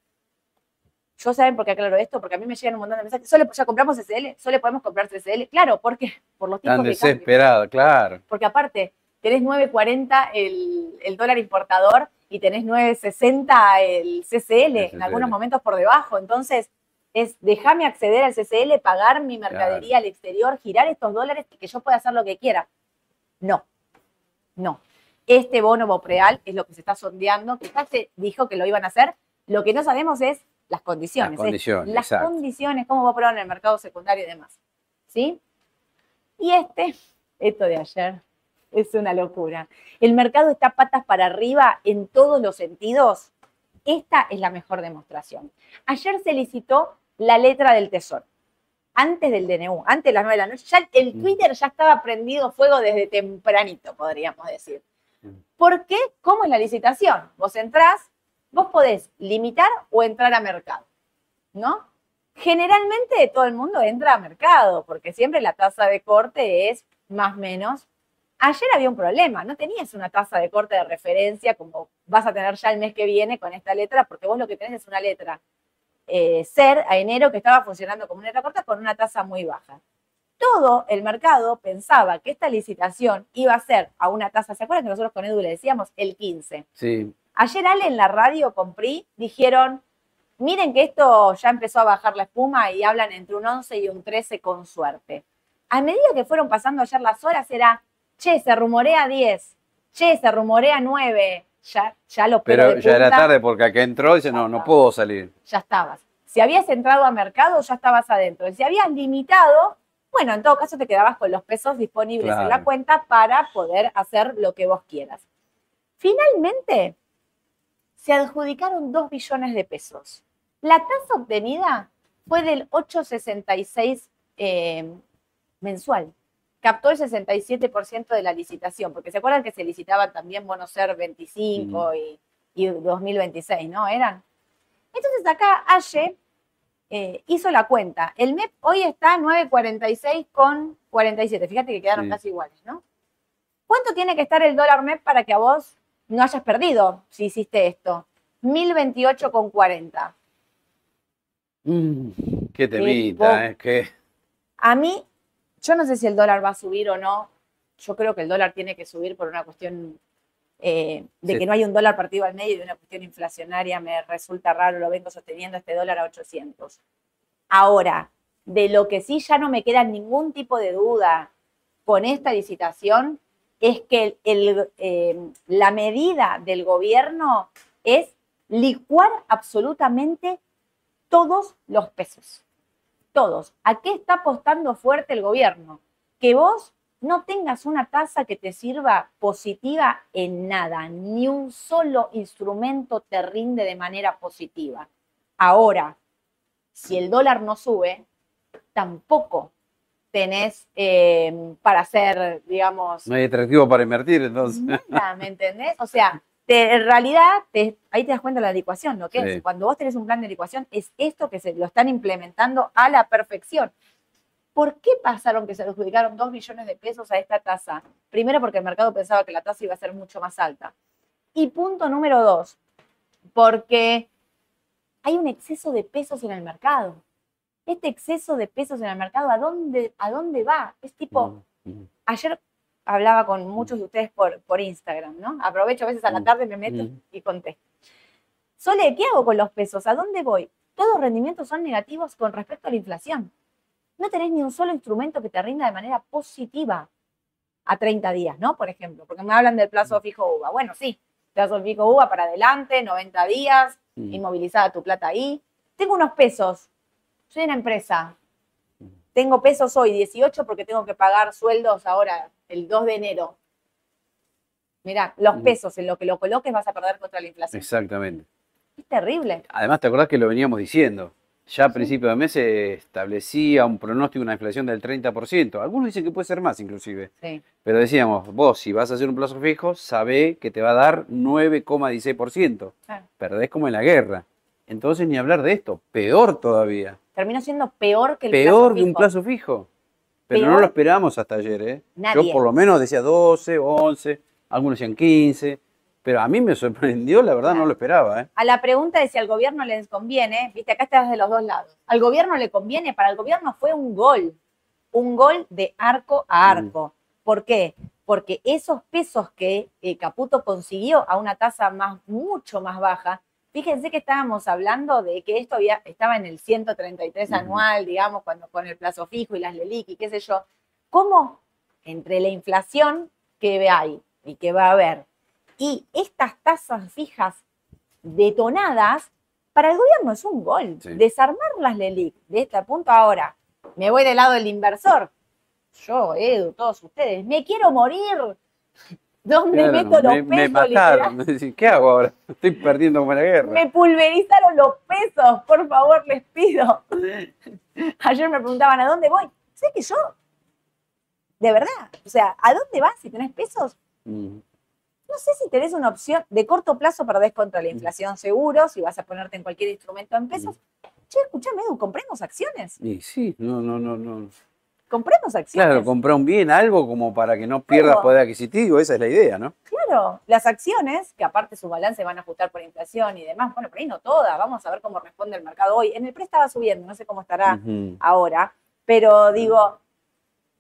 Yo saben por qué aclaro esto, porque a mí me llegan un montón de mensajes. ¿Solo ya compramos CCL? ¿Solo podemos comprar CCL? Claro, ¿por qué? Por los tipos Tan de desesperado, claro. Porque aparte, tenés 9.40 el, el dólar importador y tenés 9.60 el CCL, El en algunos CCL. momentos por debajo. Entonces, es déjame acceder al CCL, pagar mi mercadería al exterior, girar estos dólares y que yo pueda hacer lo que quiera. No, no. Este bono Bopreal es lo que se está sondeando, que se dijo que lo iban a hacer. Lo que no sabemos es las condiciones. Las es condiciones, las condiciones, cómo va a probar en el mercado secundario y demás. ¿Sí? Y este, esto de ayer, es una locura. El mercado está patas para arriba en todos los sentidos. Esta es la mejor demostración. Ayer se licitó la letra del tesoro. Antes del DNU, antes de las 9 de la noche, ya el Mm. Twitter ya estaba prendido fuego desde tempranito, podríamos decir. Mm. ¿Por qué? ¿Cómo es la licitación? Vos entrás, vos podés limitar o entrar a mercado, ¿no? Generalmente todo el mundo entra a mercado, porque siempre la tasa de corte es más o menos. Ayer había un problema, no tenías una tasa de corte de referencia como vas a tener ya el mes que viene con esta letra, porque vos lo que tenés es una letra eh, SER a enero que estaba funcionando como una corta con una tasa muy baja. Todo el mercado pensaba que esta licitación iba a ser a una tasa, ¿se acuerdan que nosotros con Edu le decíamos el 15? Sí, Ayer Ale en la radio con PRI dijeron, miren que esto ya empezó a bajar la espuma y hablan entre un 11 y un 13 con suerte. A medida que fueron pasando ayer las horas era, che, se rumorea 10, che, se rumorea 9, ya, ya pelos pero de ya era tarde porque acá entró y dice, no, no puedo salir. ya estabas. Si habías entrado a mercado, ya estabas adentro. Y si habías limitado, bueno, en todo caso te quedabas con los pesos disponibles en la cuenta para poder hacer lo que vos quieras. Finalmente, se adjudicaron 2 billones de pesos. La tasa obtenida fue del 8,66 eh, mensual. Captó el 67% de la licitación, porque se acuerdan que se licitaban también bonos ser 25 y, y 2026, ¿no? Eran. Entonces acá Aye eh, hizo la cuenta. El MEP hoy está 9.46 con 47. Fíjate que quedaron Sí. casi iguales, ¿no? ¿Cuánto tiene que estar el dólar MEP para que a vos no hayas perdido si hiciste esto? 1028 con 40. Mm, qué temita, es que A mí, yo no sé si el dólar va a subir o no. Yo creo que el dólar tiene que subir por una cuestión eh, de Sí. que no hay un dólar partido al medio y de una cuestión inflacionaria. Me resulta raro, lo vengo sosteniendo este dólar a 800. Ahora, de lo que sí ya no me queda ningún tipo de duda con esta licitación es que el- el, eh, la medida del gobierno es licuar absolutamente todos los pesos todos. ¿A qué está apostando fuerte el gobierno? Que vos no tengas una tasa que te sirva positiva en nada, ni un solo instrumento te rinde de manera positiva. Ahora, si el dólar no sube, tampoco tenés eh, para hacer, digamos, no hay atractivo para invertir, entonces. Nada, ¿me entendés? O sea, te- en realidad, te- ahí te das cuenta de la licuación, lo que Sí. es. Cuando vos tenés un plan de licuación, es esto que se lo están implementando a la perfección. ¿Por qué pasaron que se adjudicaron dos millones de pesos a esta tasa? Primero, porque el mercado pensaba que la tasa iba a ser mucho más alta. Y punto número dos, porque hay un exceso de pesos en el mercado. Este exceso de pesos en el mercado, ¿a dónde, a dónde va? Es tipo, Mm, ayer hablaba con muchos de ustedes por, por Instagram, ¿no? Aprovecho a veces a la Mm. tarde, me meto Mm. y contesto. Sole, ¿qué hago con los pesos? ¿A dónde voy? Todos los rendimientos son negativos con respecto a la inflación. No tenés ni un solo instrumento que te rinda de manera positiva a 30 días, ¿no? Por ejemplo, porque me hablan del plazo fijo UVA. Bueno, sí, plazo fijo UVA para adelante, 90 días, mm. inmovilizada tu plata ahí. Tengo unos pesos. Soy una empresa. Tengo pesos hoy, 18, porque tengo que pagar sueldos ahora, el 2 de enero. Mirá, los Ujú. pesos en lo que lo coloques vas a perder contra la inflación. Exactamente. Es terrible. Además, ¿te acordás que lo veníamos diciendo? Ya a principio de mes se establecía un pronóstico de una inflación del 30%. Algunos dicen que puede ser más inclusive. Sí. Pero decíamos, vos si vas a hacer un plazo fijo, sabé que te va a dar 9,16%. Claro. Perdés como en la guerra. Entonces ni hablar de esto, peor todavía. Terminó siendo peor que el Peor plazo que un fijo. plazo fijo. Pero Peor. no lo esperamos hasta ayer, ¿eh? Nadie. Yo por lo menos decía 12, 11, algunos decían 15, pero a mí me sorprendió, la verdad no lo esperaba, ¿eh? A la pregunta de si al gobierno les conviene, viste, acá estás de los dos lados. Al gobierno le conviene, para el gobierno fue un gol, un gol de arco a arco. ¿Por qué? Porque esos pesos que eh, Caputo consiguió a una tasa más, mucho más baja, fíjense que estábamos hablando de que esto había, estaba en el 133 Ujú. anual, digamos, cuando con el plazo fijo y las LELIC y qué sé yo. ¿Cómo entre la inflación que hay y que va a haber y estas tasas fijas detonadas, para el gobierno es un gol. Sí. Desarmar las LELIC de este punto ahora. Me voy del lado del inversor. Yo, Edu, todos ustedes, me quiero morir. ¿Dónde Claro, meto los me, pesos? me mataron. literal? ¿Qué hago ahora? Estoy perdiendo como la guerra. Me pulverizaron los pesos, por favor, les pido. Ayer me preguntaban, ¿a dónde voy? Sé que yo, de verdad, o sea, ¿a dónde vas si tenés pesos? Mm. No sé si tenés una opción de corto plazo perdés contra la inflación seguro, si vas a ponerte en cualquier instrumento en pesos. Che, escuchame, Edu, compremos acciones. Y sí, no, no, no, no. Compremos acciones. Claro, comprar un bien, algo como para que no pierdas Claro. poder adquisitivo, esa es la idea, ¿no? Claro, las acciones, que aparte su balance van a ajustar por inflación y demás, bueno, por ahí no todas, vamos a ver cómo responde el mercado hoy. En el pre estaba subiendo, no sé cómo estará ahora, pero digo,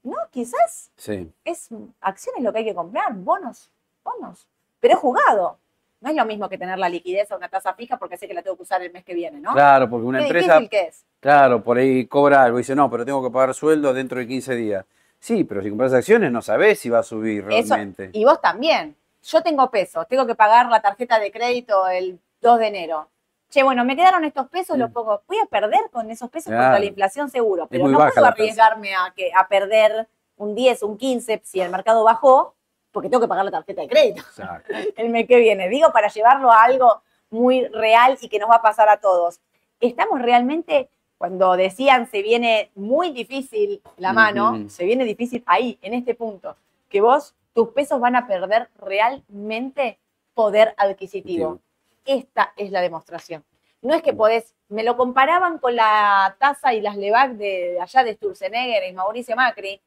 no, quizás Sí. es acciones lo que hay que comprar, bonos, bonos. Pero es jugado. No es lo mismo que tener la liquidez a una tasa fija porque sé que la tengo que usar el mes que viene, ¿no? Claro, porque una Qué empresa, difícil que es. claro, por ahí cobra algo y dice, no, pero tengo que pagar sueldo dentro de 15 días. Sí, pero si compras acciones no sabés si va a subir Eso, realmente. y vos también. Yo tengo pesos, tengo que pagar la tarjeta de crédito el 2 de enero. Che, bueno, me quedaron estos pesos, los Mm. pongo. Voy a perder con esos pesos Claro. contra la inflación seguro, pero no puedo arriesgarme a, que, a perder un 10, un 15 si el mercado bajó porque tengo que pagar la tarjeta de crédito Exacto. el mes que viene. Digo, para llevarlo a algo muy real y que nos va a pasar a todos. Estamos realmente, cuando decían se viene muy difícil la mano, se viene difícil ahí, en este punto, que vos, tus pesos van a perder realmente poder adquisitivo. Esta es la demostración. No es que podés, me lo comparaban con la tasa y las LEVAC de, de allá de Sturzenegger y Mauricio Macri.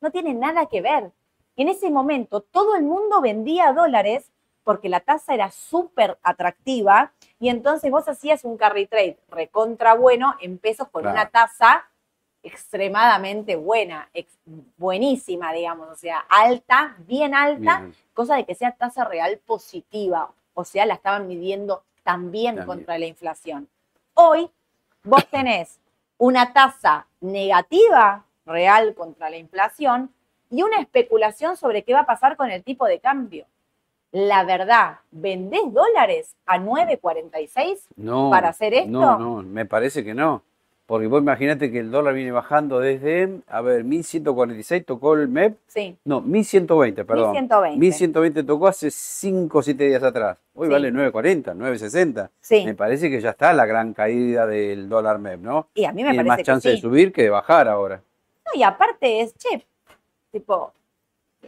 No tiene nada que ver. En ese momento todo el mundo vendía dólares porque la tasa era súper atractiva y entonces vos hacías un carry trade recontra bueno en pesos con Claro. una tasa extremadamente buena, ex- buenísima, digamos, o sea, alta, bien alta, Bien. cosa de que sea tasa real positiva, o sea, la estaban midiendo también, También. contra la inflación. Hoy vos tenés una tasa negativa real contra la inflación y una especulación sobre qué va a pasar con el tipo de cambio. La verdad, ¿vendés dólares a 9.46? No, para hacer esto? No, no, me parece que no. Porque vos imagínate que el dólar viene bajando desde, a ver, 1146 tocó el MEP. Sí, No, 1120, perdón. 1120. 1120 tocó hace 5 o 7 días atrás. Hoy Sí. vale 940, 960. sí. Me parece que ya está la gran caída del dólar MEP, ¿no? Y a mí me Tiene parece más que chance sí. de subir que de bajar ahora. No, y aparte es, che, tipo,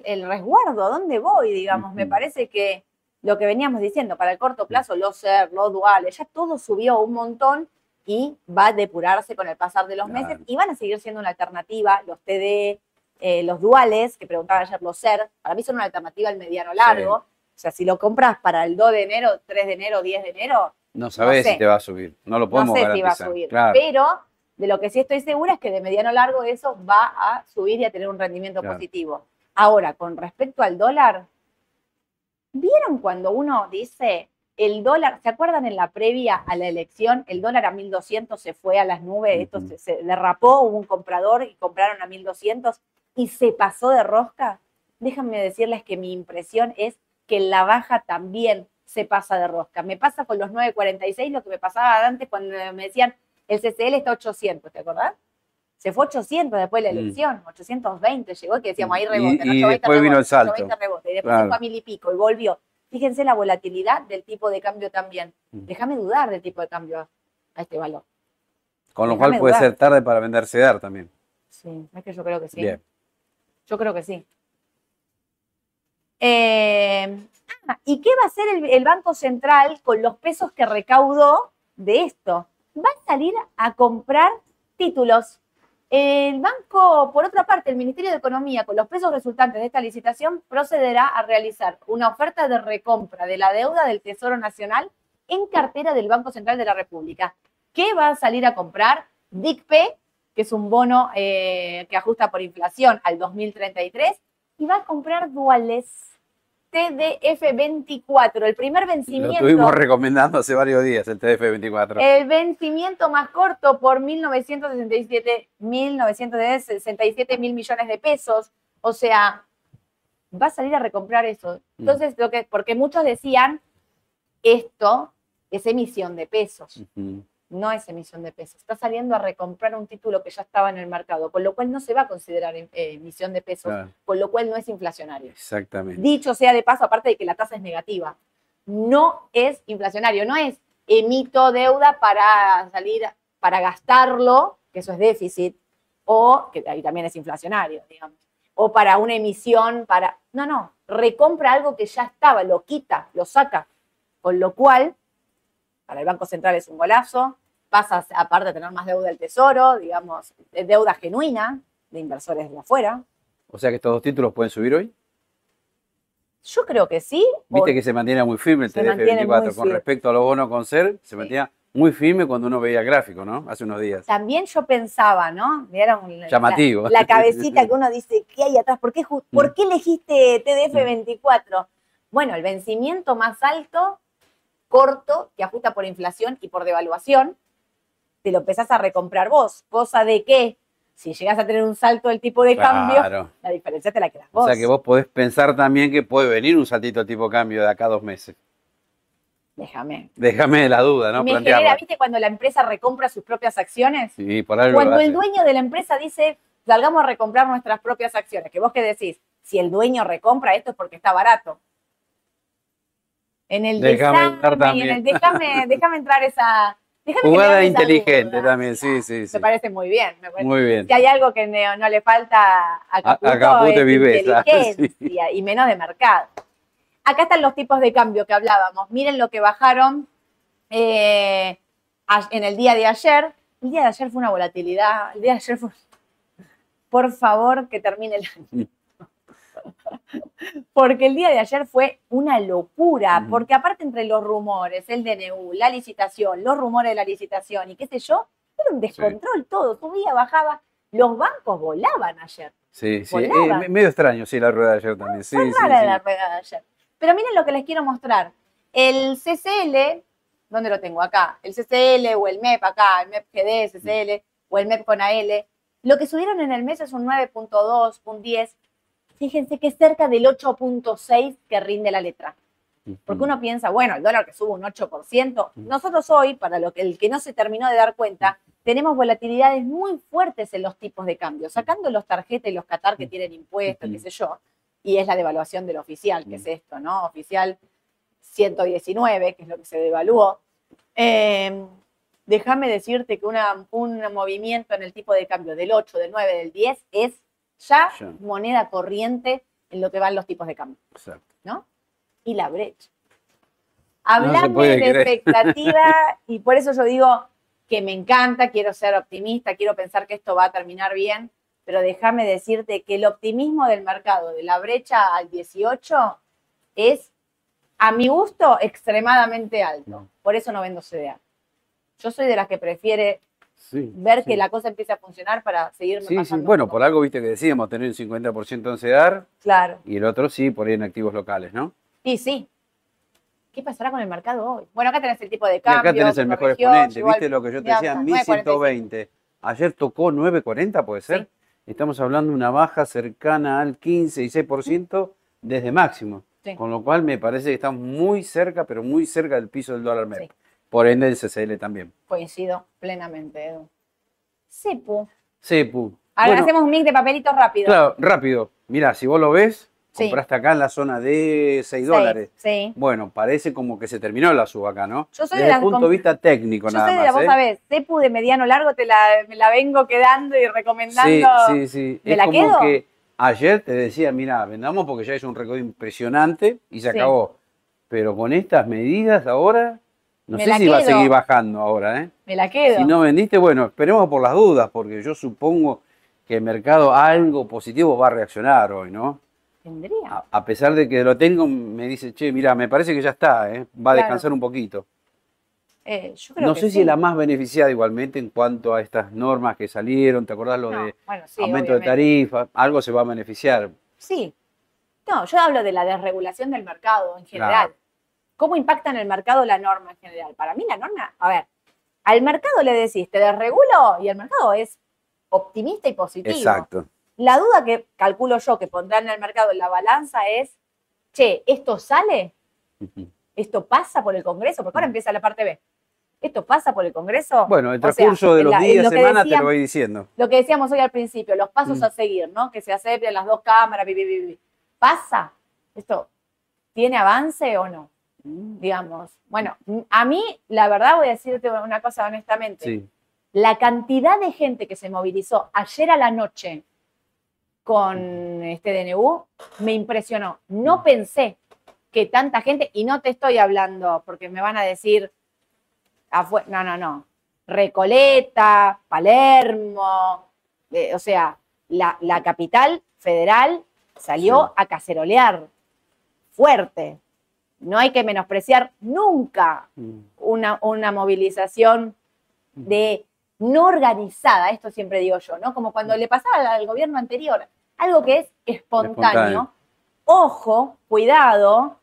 el resguardo, ¿a dónde voy? Digamos, me parece que lo que veníamos diciendo, para el corto plazo, los ser, los duales, ya todo subió un montón y va a depurarse con el pasar de los Claro. meses y van a seguir siendo una alternativa, los TD, eh, los duales, que preguntaba ayer los ser, para mí son una alternativa al mediano largo. O sea, si lo compras para el 2 de enero, 3 de enero, 10 de enero, No sabes sé. si te va a subir. No lo no podemos sé si va a garantizar. subir. Claro. Pero de lo que sí estoy segura es que de mediano largo eso va a subir y a tener un rendimiento Claro. positivo. Ahora, con respecto al dólar, ¿vieron cuando uno dice el dólar, ¿se acuerdan en la previa a la elección? El dólar a 1200 se fue a las nubes, esto se derrapó, hubo un comprador y compraron a 1200 y se pasó de rosca. Déjenme decirles que mi impresión es que la baja también se pasa de rosca. Me pasa con los 946 lo que me pasaba antes cuando me decían el CCL está a 800, ¿te acordás? Se fue 800 después de la Mm. elección, 820 llegó, que decíamos ahí Y- rebote, y 820 después vino el rebote, salto. 820 rebote, y después Claro. se fue a mil y pico y volvió. Fíjense la volatilidad del tipo de cambio también. Mm. Déjame dudar del tipo de cambio a- este valor. Con lo cual puede dudar. ser tarde para vender CEDAR también. Sí, es que yo creo que sí. Bien. Yo creo que sí. Eh, ah, ¿Y qué va a hacer el, el Banco Central con los pesos que recaudó de esto? Va a salir a comprar títulos. El banco, por otra parte, el Ministerio de Economía, con los pesos resultantes de esta licitación, procederá a realizar una oferta de recompra de la deuda del Tesoro Nacional en cartera del Banco Central de la República. ¿Qué va a salir a comprar? DICP, que es un bono eh, que ajusta por inflación al 2033, y va a comprar duales TDF24, el primer Lo vencimiento. estuvimos recomendando hace varios días, el TDF24. El vencimiento más corto por 1967, 1967 mil millones de pesos. O sea, va a salir a recomprar eso. Mm. Entonces, lo que, porque muchos decían, esto es emisión de pesos. Ujú. No es emisión de pesos. Está saliendo a recomprar un título que ya estaba en el mercado, con lo cual no se va a considerar eh, emisión de pesos, Claro, con lo cual no es inflacionario. exactamente. Dicho sea de paso, aparte de que la tasa es negativa, no es inflacionario, no es emito deuda para salir, para gastarlo, que eso es déficit, o que ahí también es inflacionario, digamos, o para una emisión, para. No, no, recompra algo que ya estaba, lo quita, lo saca. Con lo cual, para el Banco Central es un golazo, pasa aparte a tener más deuda del Tesoro, digamos, de deuda genuina de inversores de afuera. O sea que estos dos títulos pueden subir hoy. Yo creo que sí. Viste que se mantiene muy firme el Se mantiene TDF24 muy con respecto a los bonos con ser, se Sí. mantenía muy firme cuando uno veía el gráfico, ¿no? Hace unos días. También yo pensaba, ¿no? Vieron la- Llamativo. La, la cabecita que uno dice, ¿qué hay atrás? ¿Por qué, Mm. ¿por qué elegiste TDF24? Bueno, el vencimiento más alto, corto, que ajusta por inflación y por devaluación, te lo empezás a recomprar vos. Cosa de que, si llegas a tener un salto del tipo de cambio, la diferencia te la quedas vos. O sea que vos podés pensar también que puede venir un saltito de tipo cambio de acá a dos meses. Déjame. Déjame la duda, ¿no? Me Plantearla. genera, ¿viste cuando la empresa recompra sus propias acciones? Sí, por algo Cuando el dueño de la empresa dice, salgamos a recomprar nuestras propias acciones, que vos que decís, si el dueño recompra esto es porque está barato. En el Déjame entrar y en el- déjame, déjame entrar esa. déjame Jugada inteligente duda. también, sí, sí, sí. Me parece muy bien. me parece- Muy bien. Si hay algo que no, no le falta a A- Caputo, a Caputo es es viveza, inteligencia y menos de mercado. Acá están los tipos de cambio que hablábamos. Miren lo que bajaron eh, a- en el día de ayer. El día de ayer fue una volatilidad. El día de ayer fue... Por favor, que termine el año. Porque el día de ayer fue una locura, porque aparte entre los rumores, el DNU, la licitación, los rumores de la licitación y qué sé yo, era un descontrol todo, subía, bajaba, los bancos volaban ayer. Sí, sí. Eh, me- medio extraño, sí, la rueda de ayer también. Sí, Fue sí, rara sí. la rueda de ayer. Pero miren lo que les quiero mostrar. El CCL, ¿dónde lo tengo? Acá. El CCL o el MEP acá, el MEP GD, CCL o el MEP con AL. Lo que subieron en el mes es un 9.2, un 10. Fíjense que es cerca del 8.6 que rinde la letra. Porque uno piensa, bueno, el dólar que sube un 8%. Nosotros hoy, para lo que el que no se terminó de dar cuenta, tenemos volatilidades muy fuertes en los tipos de cambio, sacando los tarjetas y los Qatar que tienen impuestos, qué sé yo, y es la devaluación del oficial, que es esto, ¿no? Oficial 119, que es lo que se devaluó. Eh, déjame decirte que una- un movimiento en el tipo de cambio del 8, del 9, del 10 es ya moneda corriente en lo que van los tipos de cambio Exacto. ¿no? Y la brecha. puede de creer. expectativa y por eso yo digo que me encanta, quiero ser optimista, quiero pensar que esto va a terminar bien, pero déjame decirte que el optimismo del mercado de la brecha al 18 es, a mi gusto, extremadamente alto. Por eso no vendo CDA. Yo soy de las que prefiere Sí, ver sí. que la cosa empiece a funcionar para seguirme Sí, Bueno, por algo viste que decíamos tener un 50% en CEDAR Claro. y el otro sí, por ahí en activos locales, ¿no? Y sí. ¿Qué pasará con el mercado hoy? Bueno, acá tenés el tipo de Y cambio. acá tenés el mejor región, exponente, igual- ¿viste lo que yo te decía? 9.45. 1120. Ayer tocó 9.40, ¿puede ser? Sí. Estamos hablando de una baja cercana al 15 y 6% desde máximo. Sí. Con lo cual me parece que estamos muy cerca, pero muy cerca del piso del dólar MEP. Por ende, el CCL también. Coincido plenamente, Edu. Cepu. CEPU. Ahora Bueno, hacemos un mix de papelitos rápido. Claro, rápido. Mira, si vos lo ves, Sí. compraste acá en la zona de 6 Seis, dólares. Sí. Bueno, parece como que se terminó la suba acá, ¿no? Yo soy de Desde el las punto de vista técnico, Yo nada soy de más. la, vos ¿eh? sabés, Cepu de mediano largo te la, me la vengo quedando y recomendando. Sí, sí, sí. ¿Me es la como quedo? que ayer te decía, mira, vendamos porque ya es un récord impresionante y se Sí. acabó. Pero con estas medidas ahora, no Me sé si va a seguir bajando ahora, ¿eh? Me la quedo. Si no vendiste, bueno, esperemos por las dudas, porque yo supongo que el mercado algo positivo va a reaccionar hoy, ¿no? Tendría. A, a pesar de que lo tengo, me dice, che, mira, me parece que ya está, ¿eh? Va a Claro. descansar un poquito. Eh, yo creo No que sé sí. si es la más beneficiada igualmente en cuanto a estas normas que salieron, ¿te acordás lo No, de bueno, sí, aumento de tarifa? Algo se va a beneficiar. Sí. No, yo hablo de la desregulación del mercado en general. Claro. ¿Cómo impacta en el mercado la norma en general? Para mí la norma, a ver, al mercado le decís, te desregulo y el mercado es optimista y positivo. Exacto. La duda que calculo yo que pondrán en el mercado en la balanza es, che, ¿esto sale? ¿Esto pasa por el Congreso? Porque ahora empieza la parte B. ¿Esto pasa por el Congreso? Bueno, el O sea, transcurso de los la- días, lo semanas, te lo voy diciendo. Lo que decíamos hoy al principio, los pasos a seguir, ¿no? Que se acepten las dos cámaras, bi, bi, bi. ¿Pasa? ¿Esto tiene avance o no? Digamos. Bueno, a mí, la verdad, voy a decirte una cosa honestamente. Sí. La cantidad de gente que se movilizó ayer a la noche con este DNU me impresionó. No pensé que tanta gente, y no te estoy hablando porque me van a decir, no, no, no, Recoleta, Palermo, eh, o sea, la, la capital federal salió Sí. a cacerolear fuerte. No hay que menospreciar nunca Mm. una, una movilización de no organizada, esto siempre digo yo, ¿no? Como cuando le pasaba al- gobierno anterior, algo que es espontáneo. Espontáneo. Ojo, cuidado,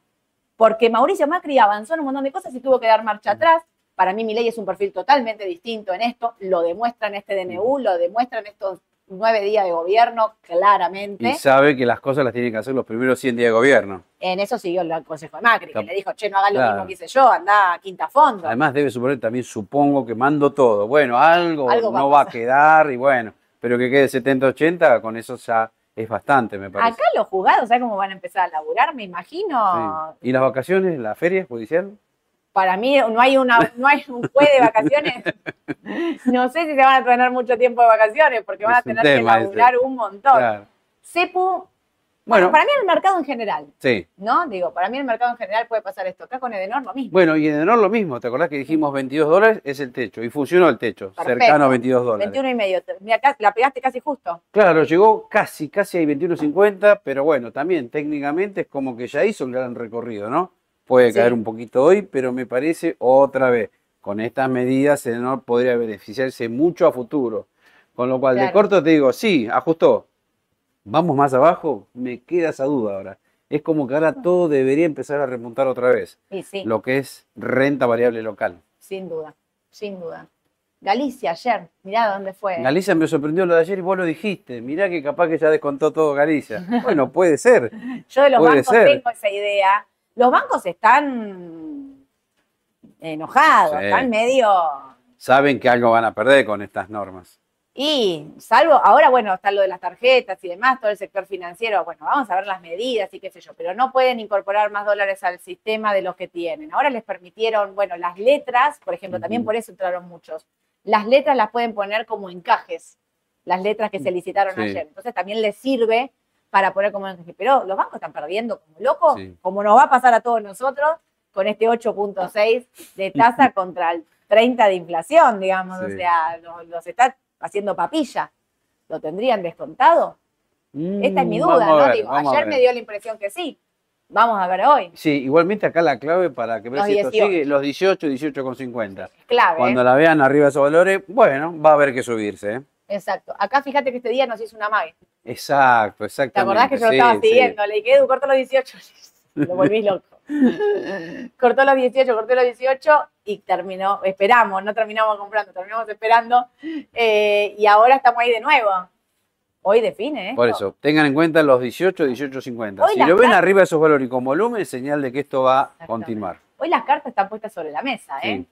porque Mauricio Macri avanzó en un montón de cosas y tuvo que dar marcha atrás. Para mí, Milei es un perfil totalmente distinto en esto, lo demuestra en este DNU, lo demuestra en estos nueve días de gobierno, claramente. Y sabe que las cosas las tiene que hacer los primeros 100 días de gobierno. En eso siguió el consejo de Macri, que le dijo, che, no hagas lo Claro. mismo que hice yo, anda a quinta fondo. Además debe suponer también, supongo, que mando todo. Bueno, algo, Algo va a no va a quedar y bueno, pero que quede 70-80, con eso ya es bastante, me parece. Acá los juzgados, ¿sabes cómo van a empezar a laburar? Me imagino. Sí. ¿Y las vacaciones, la feria judicial? Para mí no hay una, no hay un juez de vacaciones. No sé si se van a tener mucho tiempo de vacaciones, porque van a Es tener que ese. laburar un montón. Claro. CEPU, Bueno, bueno, para mí el mercado en general, sí. ¿no? Digo, para mí el mercado en general puede pasar esto. Acá con Edenor lo mismo. Bueno, y en Edenor lo mismo, ¿te acordás que dijimos 22 dólares? Es el techo, y funcionó el techo, Perfecto. cercano a 22 dólares. 21 y medio. Mira, la pegaste casi justo. Claro, llegó casi, casi a 21.50, pero bueno, también técnicamente es como que ya hizo un gran recorrido, ¿no? Puede Sí. caer un poquito hoy, pero me parece otra vez, con estas medidas Edenor podría beneficiarse mucho a futuro. Con lo cual, de corto te digo, sí, ajustó. Vamos más abajo, me queda esa duda ahora. Es como que ahora todo debería empezar a remontar otra vez, Y sí, lo que es renta variable local. sin duda, sin duda. Galicia ayer, mirá dónde fue. Galicia me sorprendió lo de ayer y vos lo dijiste. Mirá que capaz que ya descontó todo Galicia. Bueno, puede ser. Yo de los Puede bancos ser. tengo esa idea. Los bancos están enojados, Sí. están medio... Saben que algo van a perder con estas normas. Y salvo, ahora bueno, está lo de las tarjetas y demás, todo el sector financiero, bueno, vamos a ver las medidas y qué sé yo, pero no pueden incorporar más dólares al sistema de los que tienen. Ahora les permitieron, bueno, las letras, por ejemplo, también por eso entraron muchos, las letras las pueden poner como encajes, las letras que se licitaron Sí. ayer. Entonces también les sirve para poner como. Pero los bancos están perdiendo como locos, Sí. como nos va a pasar a todos nosotros, con este 8.6 de tasa contra el 30 de inflación, digamos. O sea, los, los está haciendo papilla. ¿Lo tendrían descontado? Esta es mi Mm, duda, ¿no? ver, Digo, ayer me dio la impresión que sí. Vamos a ver hoy. Sí, igualmente acá la clave para que veas si esto 18. sigue, los 18, 18,50. Es clave. Cuando ¿eh? la vean arriba de esos valores, bueno, va a haber que subirse. ¿eh? Exacto. Acá fíjate que este día nos hizo una mague. Exacto, ¿Te exactamente. acordás que yo lo sí, estaba sí. siguiendo? Le dije, Edu, cortó los 18. Lo volví loco. cortó los 18, cortó los 18 y terminó, esperamos, no terminamos comprando, terminamos esperando. eh, y ahora estamos ahí de nuevo. Hoy define, ¿eh? Por eso, tengan en cuenta los 18, 18,50. Hoy Si las lo ven arriba de esos valores y con volumen, señal de que esto va a continuar. Hoy las cartas están puestas sobre la mesa, ¿eh? Sí.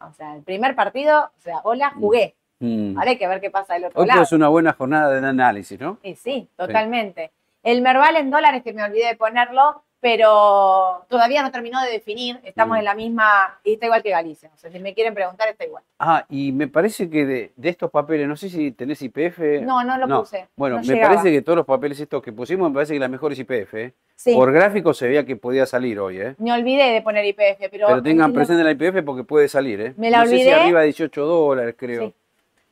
O sea, el primer partido, o sea, hola, jugué. Mm. Ahora hay que ver qué pasa del otro Hoy lado. ser una buena jornada de análisis, ¿no? Y sí, totalmente. El Merval en dólares, que me olvidé de ponerlo, pero todavía no terminó de definir. Estamos Mm. en la misma, y está igual que Galicia. O sea, si me quieren preguntar, está igual. Ah, y me parece que de, de estos papeles, no sé si tenés IPF. No, no lo No. puse. Bueno, no me llegaba. parece que todos los papeles estos que pusimos, me parece que la mejor es IPF. ¿eh? Sí, Por gráfico se veía que podía salir hoy, ¿eh? me olvidé de poner IPF, pero. Pero tengan presente la IPF porque puede salir, ¿eh? Me la no sé si olvidé. arriba de 18 dólares, creo. Sí.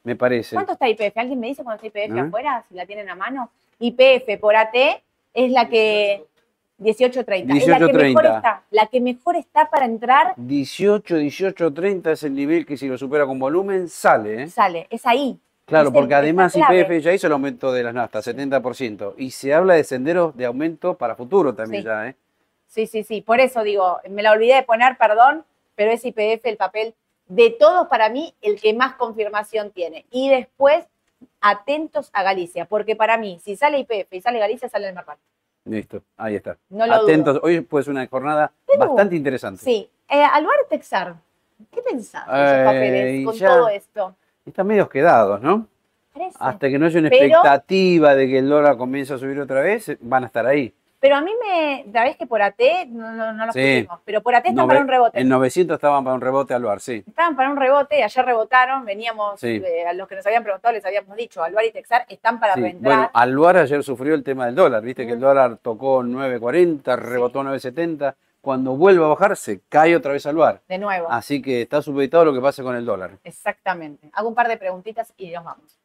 Me parece. ¿Cuánto está IPF? ¿Alguien me dice cuánto está IPF ¿Eh? afuera? Si la tienen a mano. IPF por AT es la que. 18.30. Es la que mejor 18.30. está. La que mejor está para entrar, 18, 18, 30 es el nivel que si lo supera con volumen, sale, ¿eh? sale. Es ahí. Claro, Es porque además. IPF ya hizo el aumento de las naftas, 70%. Y se habla de senderos de aumento para futuro también Sí. ya, ¿eh? Sí, sí, sí. Por eso digo, me la olvidé de poner, perdón, pero es IPF el papel de todos para mí el que más confirmación tiene. Y después, atentos a Galicia, porque para mí, si sale IPF y sale Galicia, sale el mercado. Listo, ahí está. No lo Atentos, dudo. hoy puede ser una jornada bastante interesante. Sí. Eh, Álvaro Texar, ¿qué pensás de esos Eh, papeles con ya- todo esto? Están medios quedados, ¿no? Parece. Hasta que no haya una Pero- expectativa de que el dólar comience a subir otra vez, van a estar ahí. Pero a mí me, sabés que por AT no, no, no lo Sí. pusimos, pero por AT están Nove- para un rebote. En 900 estaban para un rebote al bar, sí. Estaban para un rebote, ayer rebotaron, veníamos, Sí. eh, a los que nos habían preguntado les habíamos dicho, Álvaro y Texar están para Sí, reentrar. Bueno, Alvar ayer sufrió el tema del dólar, viste que el Mm. dólar tocó 9.40, rebotó 9.70, cuando vuelve a bajar se cae otra vez Alvar. de nuevo. Así que está supeditado lo que pase con el dólar. Exactamente. Hago un par de preguntitas y nos vamos.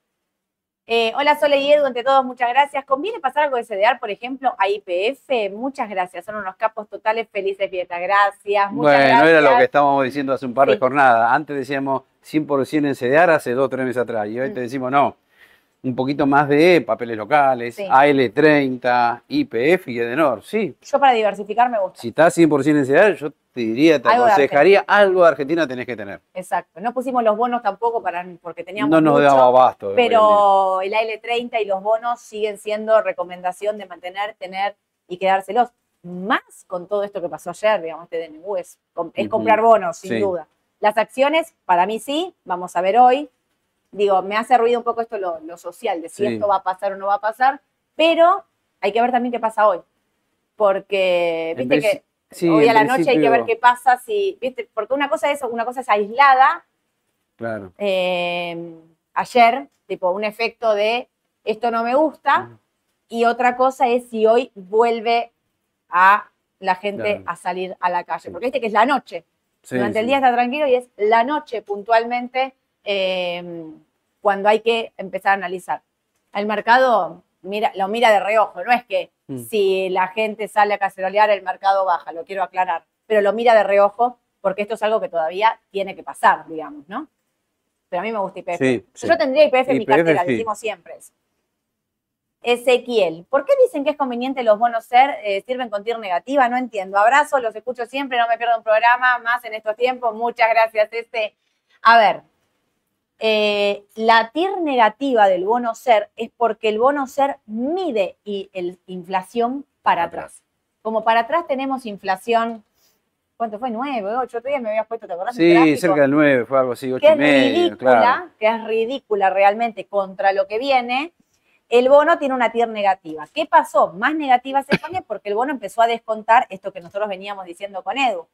Eh, hola Sole y Edu, ante todos, muchas gracias. ¿Conviene pasar algo de CDR, por ejemplo, a IPF? Muchas gracias, son unos capos totales, felices fiestas. Gracias, muchas bueno, gracias. era lo que estábamos diciendo hace un par de jornadas. Antes decíamos 100% en CDR hace dos o tres meses atrás. Y hoy Mm. te decimos no. Un poquito más de papeles locales, Sí. AL30, IPF y Edenor. Sí, Yo para diversificar me gusta. si estás 100% en CDR, yo te diría, te Algo de aconsejaría algo de Argentina tenés que tener. Exacto. No pusimos los bonos tampoco para, porque teníamos No nos daba abasto. pero el AL30 y los bonos siguen siendo recomendación de mantener, tener y quedárselos. Más con todo esto que pasó ayer, digamos, este DNU es, es comprar bonos, sin Sí. duda. Las acciones, para mí sí, vamos a ver hoy. Digo, me hace ruido un poco esto lo, lo social, de si Sí. esto va a pasar o no va a pasar. Pero hay que ver también qué pasa hoy. Porque, viste princi- que sí, hoy a la noche hay que ver qué pasa si, viste, porque una cosa es, una cosa es aislada, Claro. eh, ayer, tipo un efecto de esto no me gusta, y otra cosa es si hoy vuelve a la gente Claro. a salir a la calle, porque viste que es la noche, Sí, durante el día está tranquilo y es la noche puntualmente eh, cuando hay que empezar a analizar. El mercado mira, lo mira de reojo, no es que Mm. si la gente sale a cacerolear el mercado baja, lo quiero aclarar, pero lo mira de reojo porque esto es algo que todavía tiene que pasar, digamos, ¿no? Pero a mí me gusta IPF. Sí, sí. Yo tendría IPF en mi cartera, sí. decimos siempre eso. Ezequiel, ¿por qué dicen que es conveniente los bonos ser, eh, sirven con TIR negativa? No entiendo. Abrazo, los escucho siempre, no me pierdo un programa más en estos tiempos. Muchas gracias, este. A ver, eh, la TIR negativa del bono ser es porque el bono ser mide y el, inflación para atrás. Como para atrás tenemos inflación, ¿cuánto fue? ¿Nueve, ocho? Otro día me habías puesto, ¿te acordás? Sí, cerca del 9, fue algo así, 8 que y es medio, ridícula, claro. que es ridícula realmente contra lo que viene, el bono tiene una TIR negativa. ¿Qué pasó? Más negativa se pone porque el bono empezó a descontar esto que nosotros veníamos diciendo con Edu.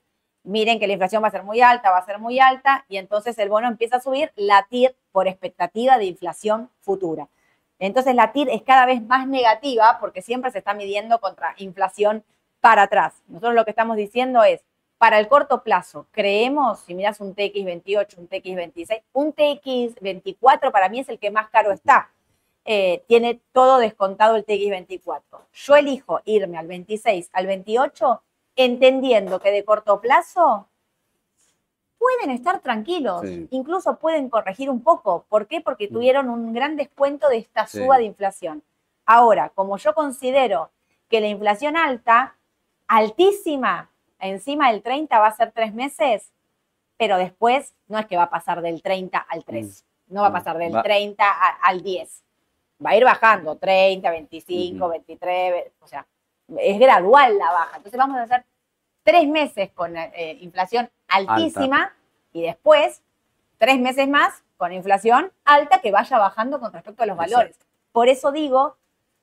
Miren que la inflación va a ser muy alta, va a ser muy alta, y entonces el bono empieza a subir la TIR por expectativa de inflación futura. Entonces la TIR es cada vez más negativa porque siempre se está midiendo contra inflación para atrás. Nosotros lo que estamos diciendo es, para el corto plazo, creemos, si miras un TX28, un TX26, un TX24 para mí es el que más caro está. Eh, tiene todo descontado el TX24. Yo elijo irme al 26, al 28, entendiendo que de corto plazo pueden estar tranquilos, Sí. incluso pueden corregir un poco. ¿Por qué? Porque Mm. tuvieron un gran descuento de esta Sí. suba de inflación. Ahora, como yo considero que la inflación alta, altísima, encima del 30 va a ser tres meses, pero después no es que va a pasar del 30 al 3, no va a Mm. pasar del Va- 30 a- al 10. Va a ir bajando, 30, 25, Ujú. 23, ve- o sea, es gradual la baja. Entonces vamos a hacer tres meses con eh, inflación altísima y después tres meses más con inflación alta que vaya bajando con respecto a los Exacto. valores. Por eso digo,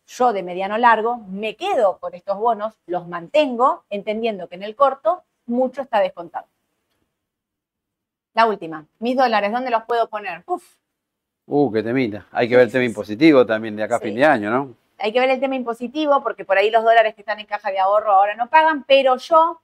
yo de mediano largo me quedo con estos bonos, los mantengo, entendiendo que en el corto mucho está descontado. La última, mis dólares, ¿dónde los puedo poner? Uf, Uh, qué temita. Hay que ver el tema impositivo también de acá a Sí. fin de año, ¿no? Hay que ver el tema impositivo porque por ahí los dólares que están en caja de ahorro ahora no pagan, pero yo,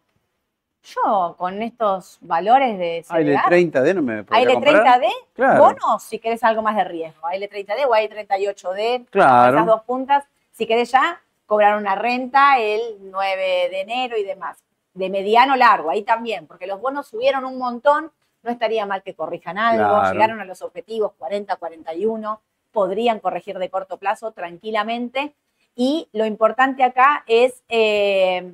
yo con estos valores de Hay de CDR, 30D, no me podría comprar. AL30D, Claro. bonos si querés algo más de riesgo, AL30D o AL38D, Claro. esas dos puntas, si querés ya cobrar una renta el 9 de enero y demás, de mediano largo, ahí también, porque los bonos subieron un montón, no estaría mal que corrijan algo, Claro. llegaron a los objetivos 40, 41, podrían corregir de corto plazo tranquilamente, y lo importante acá es eh,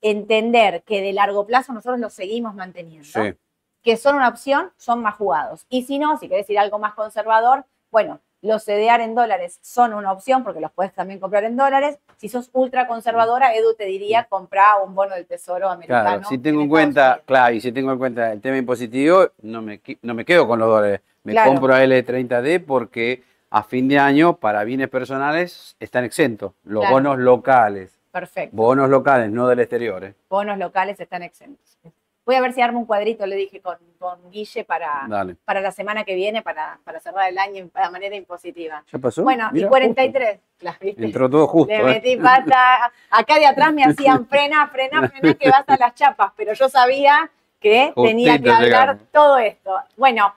entender que de largo plazo nosotros los seguimos manteniendo Sí. que son una opción, son más jugados. Y si no, si querés ir algo más conservador, bueno, los CDR en dólares son una opción porque los puedes también comprar en dólares. Si sos ultra conservadora, Edu te diría comprar un bono del Tesoro americano. Claro, si tengo en cuenta, Unidos. claro, y si tengo en cuenta el tema impositivo, no me, no me quedo con los dólares. Me Claro. compro L30D porque a fin de año, para bienes personales, están exentos. Los Claro. bonos locales. Perfecto. Bonos locales, no del exterior. ¿eh? Bonos locales están exentos. Voy a ver si armo un cuadrito, le dije con, con Guille para, Dale. para la semana que viene, para, para cerrar el año de manera impositiva. ¿Ya pasó? Bueno, Mira, y 43. Claro, justo. ¿viste? Entró todo justo. Le ¿eh? metí pata. Acá de atrás me hacían frena, frena, frena, que vas a las chapas, pero yo sabía que tenía que hablar llegamos. todo esto. Bueno,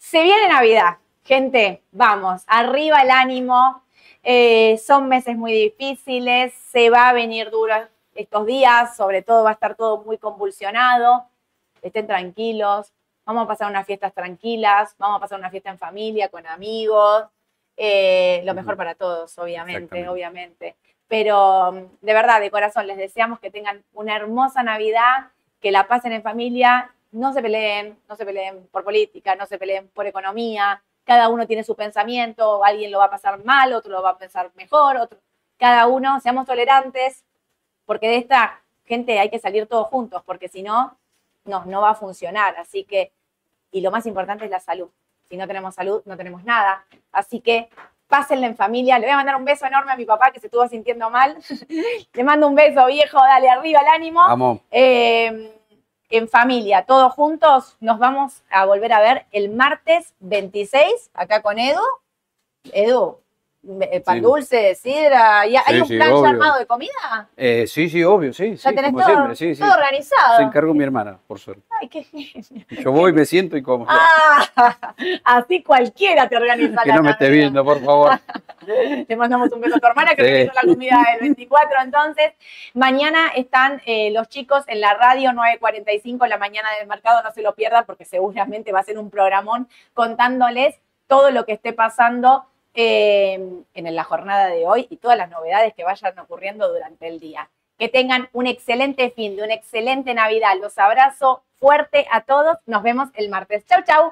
se viene Navidad, gente, vamos, arriba el ánimo. eh, son meses muy difíciles, se va a venir duro estos días, sobre todo va a estar todo muy convulsionado. Estén tranquilos, vamos a pasar unas fiestas tranquilas, vamos a pasar una fiesta en familia, con amigos. eh, lo mejor para todos, obviamente, obviamente. Pero mm, de verdad, de corazón, les deseamos que tengan una hermosa Navidad, que la pasen en familia, no se peleen, no se peleen por política, no se peleen por economía, cada uno tiene su pensamiento, alguien lo va a pasar mal, otro lo va a pensar mejor, otro, cada uno, seamos tolerantes, porque de esta gente hay que salir todos juntos, porque si no, no, no va a funcionar. Así que, y lo más importante es la salud. Si no tenemos salud, no tenemos nada. Así que pásenla en familia. Le voy a mandar un beso enorme a mi papá que se estuvo sintiendo mal. Le mando un beso, viejo, dale arriba el ánimo. Vamos. Eh, en familia, todos juntos, nos vamos a volver a ver el martes 26, acá con Edu. Edu, pan Sí. dulce, sidra, ¿y ¿hay Sí, un sí, plan ya armado de comida? Eh, sí, sí, obvio, sí. Ya tenés como todo, siempre, sí, sí. todo organizado. Se encargó mi hermana, por suerte. Ay, qué genio. Yo voy, me siento y como. Ah, así cualquiera te organiza que la no me esté viendo, por favor. Le mandamos un beso a tu hermana que organizó la comida del 24. Entonces, mañana están eh, los chicos en la radio 945, la mañana del mercado. No se lo pierdan porque seguramente va a ser un programón contándoles todo lo que esté pasando eh, en la jornada de hoy y todas las novedades que vayan ocurriendo durante el día. Que tengan un excelente fin de una excelente Navidad. Los abrazo fuerte a todos. Nos vemos el martes. Chau, chau.